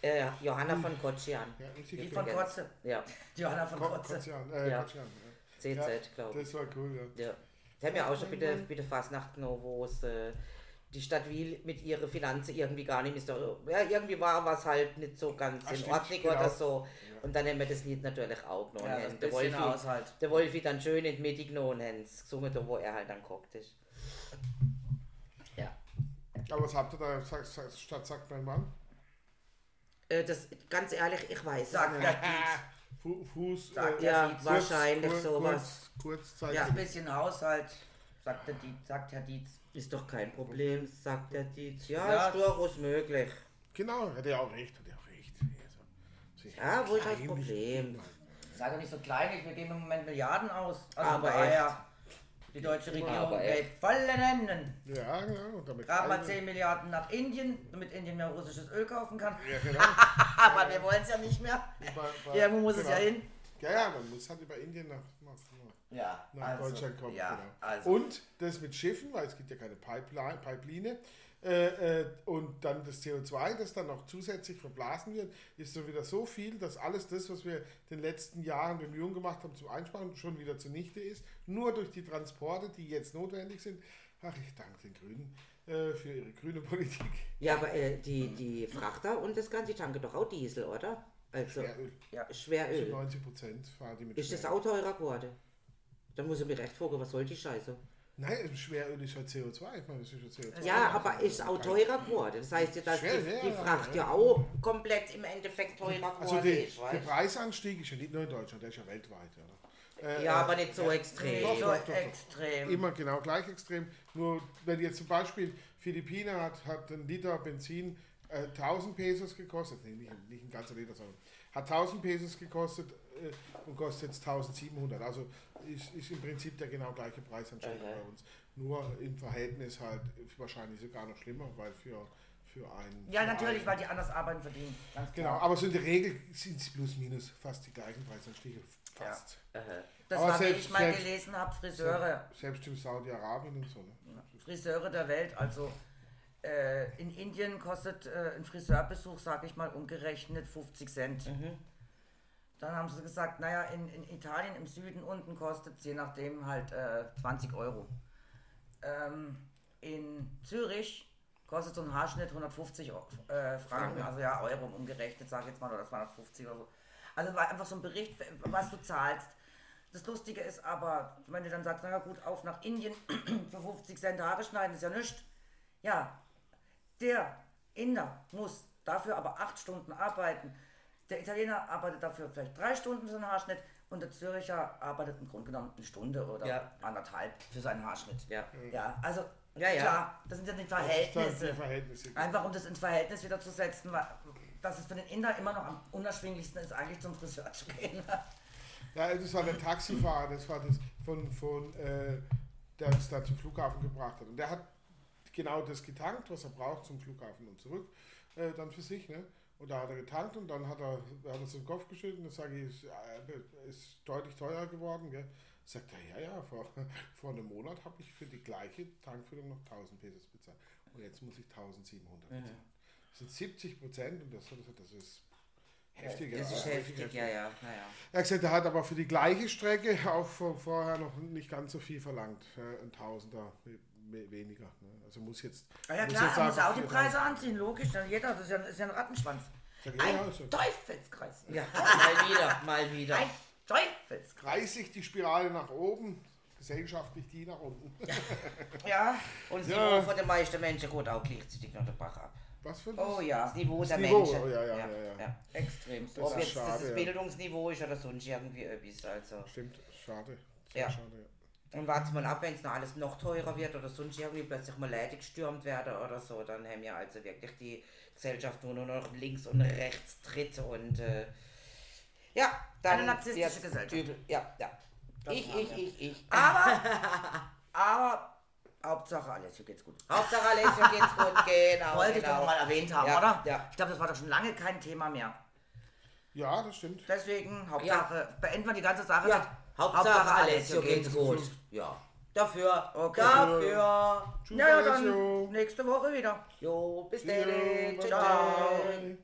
Äh, Johanna von Kotschian. Ja. Die von. Kotze. Ja, Johanna von Ko- Kotze. Kotzian, äh, Ja. Kotzian, CZ, ja. glaube ich. Das war cool, ja. Ja. Die haben ja auch schon bei der Fastnacht wo es äh, die Stadt Wiel mit ihren Finanzen irgendwie gar nicht ist. doch- Ja, irgendwie war was halt nicht so ganz Ah, in stimmt, Ordnung genau. oder so. Und dann haben wir das Lied natürlich auch genommen. Ja, der, bisschen Wolfi, Haushalt. der Wolfi dann schön in die Mitte genommen und haben es gesungen, da wo er halt dann geguckt ist. Ja. Aber was habt ihr da sag- sag- statt sagt mein Mann? Äh, das, ganz ehrlich, ich weiß es Sagt nicht. der Dietz. Fu Fuß. Sagt äh. Ja, Kurz- wahrscheinlich kurz, sowas. Kurz, kurzzeitig. Ja, ein bisschen Haushalt, sagt, der Dietz, sagt Herr Dietz. Ist doch kein Problem, sagt der Dietz. Ja, Ja. ist durchaus möglich. Genau, hat er auch recht, hat er auch recht. Also, Ja, wo ist das Problem? Sei doch nicht so kleinlich, wir geben im Moment Milliarden aus. Also Aber daher, die deutsche Regierung geht echt. volle Enden. Ja, genau. Und damit Gerade mal alle- 10 Milliarden nach Indien, damit Indien mehr russisches Öl kaufen kann. Ja, genau. Aber wir wollen es ja nicht mehr. Irgendwo muss es genau. ja hin. Ja, ja, man muss halt über Indien nach, nach, Ja, nach Deutschland kommen. Ja, genau. also. Und das mit Schiffen, weil es gibt ja keine Pipeline, Pipeline. Äh, äh, und dann das CO2, das dann noch zusätzlich verblasen wird, ist so wieder so viel, dass alles das, was wir in den letzten Jahren Bemühungen gemacht haben zum Einsparen, schon wieder zunichte ist. Nur durch die Transporte, die jetzt notwendig sind. Ach, ich danke den Grünen äh, für ihre grüne Politik. Ja, aber äh, die, die Frachter und das Ganze, die tanken doch auch Diesel, oder? Also Schweröl. Ja. Schweröl. 90 Prozent fahren die mit Ist das Schweröl. auch teurer geworden? Dann muss ich mir recht fragen, was soll die Scheiße? Nein, Schweröl ist halt CO2. Ich meine, das ist ja CO2. Ja, aber ist auch teurer geworden. Das heißt ja, dass Schwer, die, ja, die ja, Fracht ja. ja auch komplett im Endeffekt teurer Also geworden die, ist. der? Preisanstieg ist ja nicht nur in Deutschland, der ist ja weltweit. Oder? Äh, Ja, äh, aber nicht so extrem. Doch, so doch, doch, doch. extrem. Immer genau gleich extrem. Nur wenn jetzt zum Beispiel Philippine hat, hat ein Liter Benzin äh, 1000 Pesos gekostet, nee, nicht, nicht ein ganzer Liter, sondern hat 1000 Pesos gekostet äh, und kostet jetzt 1700. Also ist, ist im Prinzip der genau gleiche Preisanstieg Aha. bei uns. Nur im Verhältnis halt wahrscheinlich sogar noch schlimmer, weil für, für einen. Ja, für natürlich, einen- weil die anders arbeiten verdienen. Ganz Genau, klar. aber so in der Regel sind es plus minus fast die gleichen Preisanstiege. Fast. Aha. Das aber war, wie selbst- ich mal selbst- gelesen habe, Friseure. Selbst in Saudi-Arabien und so. Ne? Friseure der Welt. Also äh, in Indien kostet äh, ein Friseurbesuch, sage ich mal, umgerechnet 50 Cent. Dann haben sie gesagt, naja, in, in Italien im Süden unten kostet es je nachdem halt äh, 20 Euro. Ähm, in Zürich kostet so ein Haarschnitt 150 Eu- äh, Franken, also ja, Euro umgerechnet, sage ich jetzt mal, oder 250 oder so. Also war einfach so ein Bericht, was du zahlst. Das Lustige ist aber, wenn du dann sagst, naja gut, auf nach Indien für 50 Cent Haare schneiden, ist ja nichts. Ja, der Inder muss dafür aber acht Stunden arbeiten. Der Italiener arbeitet dafür vielleicht drei Stunden für seinen Haarschnitt und der Zürcher arbeitet im Grunde genommen eine Stunde oder Ja. anderthalb für seinen Haarschnitt. Ja. Ja, also Ja, ja. klar, das sind ja die Verhältnisse. die Verhältnisse. Einfach um das ins Verhältnis wieder zu setzen, weil dass es für den Inder immer noch am unerschwinglichsten ist, eigentlich zum Friseur zu gehen. Ja, das war der Taxifahrer, das war das von, von äh, der uns da zum Flughafen gebracht hat. Und der hat genau das getankt, was er braucht zum Flughafen und zurück, äh, dann für sich. Ne? Und da hat er getankt und dann hat er, hat er so den Kopf geschüttelt und dann sage ich, ist, äh, ist deutlich teurer geworden. Gell? Sagt er, ja, ja, vor, vor einem Monat habe ich für die gleiche Tankfüllung noch 1000 Pesos bezahlt. Und jetzt muss ich 1700 bezahlen. Das sind 70 Prozent und das, das, ist heftig. Das ja, ist richtig heftig, ja, ja. Naja. er hat gesagt, er hat aber für die gleiche Strecke auch vor, vorher noch nicht ganz so viel verlangt. äh, Ein Tausender weniger. Ne? Also muss jetzt. Ja, ja muss klar, jetzt er muss auch die 4000. Preise anziehen, logisch. Dann jeder, das ist ja, ist ja ein Rattenschwanz. Sag ich, ja, Ein also, Teufelskreis. Ja, mal wieder, mal wieder. Ein Teufelskreis. reißt sich die Spirale nach oben, gesellschaftlich die nach unten. Ja, Und das Ja. Niveau von den meisten Menschen geht auch gleichzeitig noch den Bach ab. Was für ein oh ja, Das Niveau der Niveau, Menschen. oh ja, ja, ja, ja. extrem. Das Ob ist jetzt schade, das ja. Bildungsniveau ist oder sonst irgendwie etwas. Also. Stimmt, schade. Sehr Ja. schade, ja. Und warten mal ab, wenn es noch alles noch teurer wird oder sonst irgendwie plötzlich mal Leute gestürmt werden oder so, dann haben wir also wirklich die Gesellschaft nur noch links und rechts tritt und äh, ja, dann Eine narzisstische Gesellschaft. Übel. Ja, ja. Das Ich, ich, ich, ich. Aber, aber, Hauptsache alles, hier geht's gut. Hauptsache Alessio geht's gut, genau. Wollte ich genau. doch noch mal erwähnt haben, Ja, oder? ja. Ich glaube, das war doch schon lange kein Thema mehr. Ja, das stimmt. Deswegen, Hauptsache, beenden wir die ganze Sache Ja, mit Hauptsache Alessio geht's gut. Ja, dafür, Okay. dafür. Tschüss, Ja, dann nächste Woche wieder. Jo, bis dann. Ciao. bye.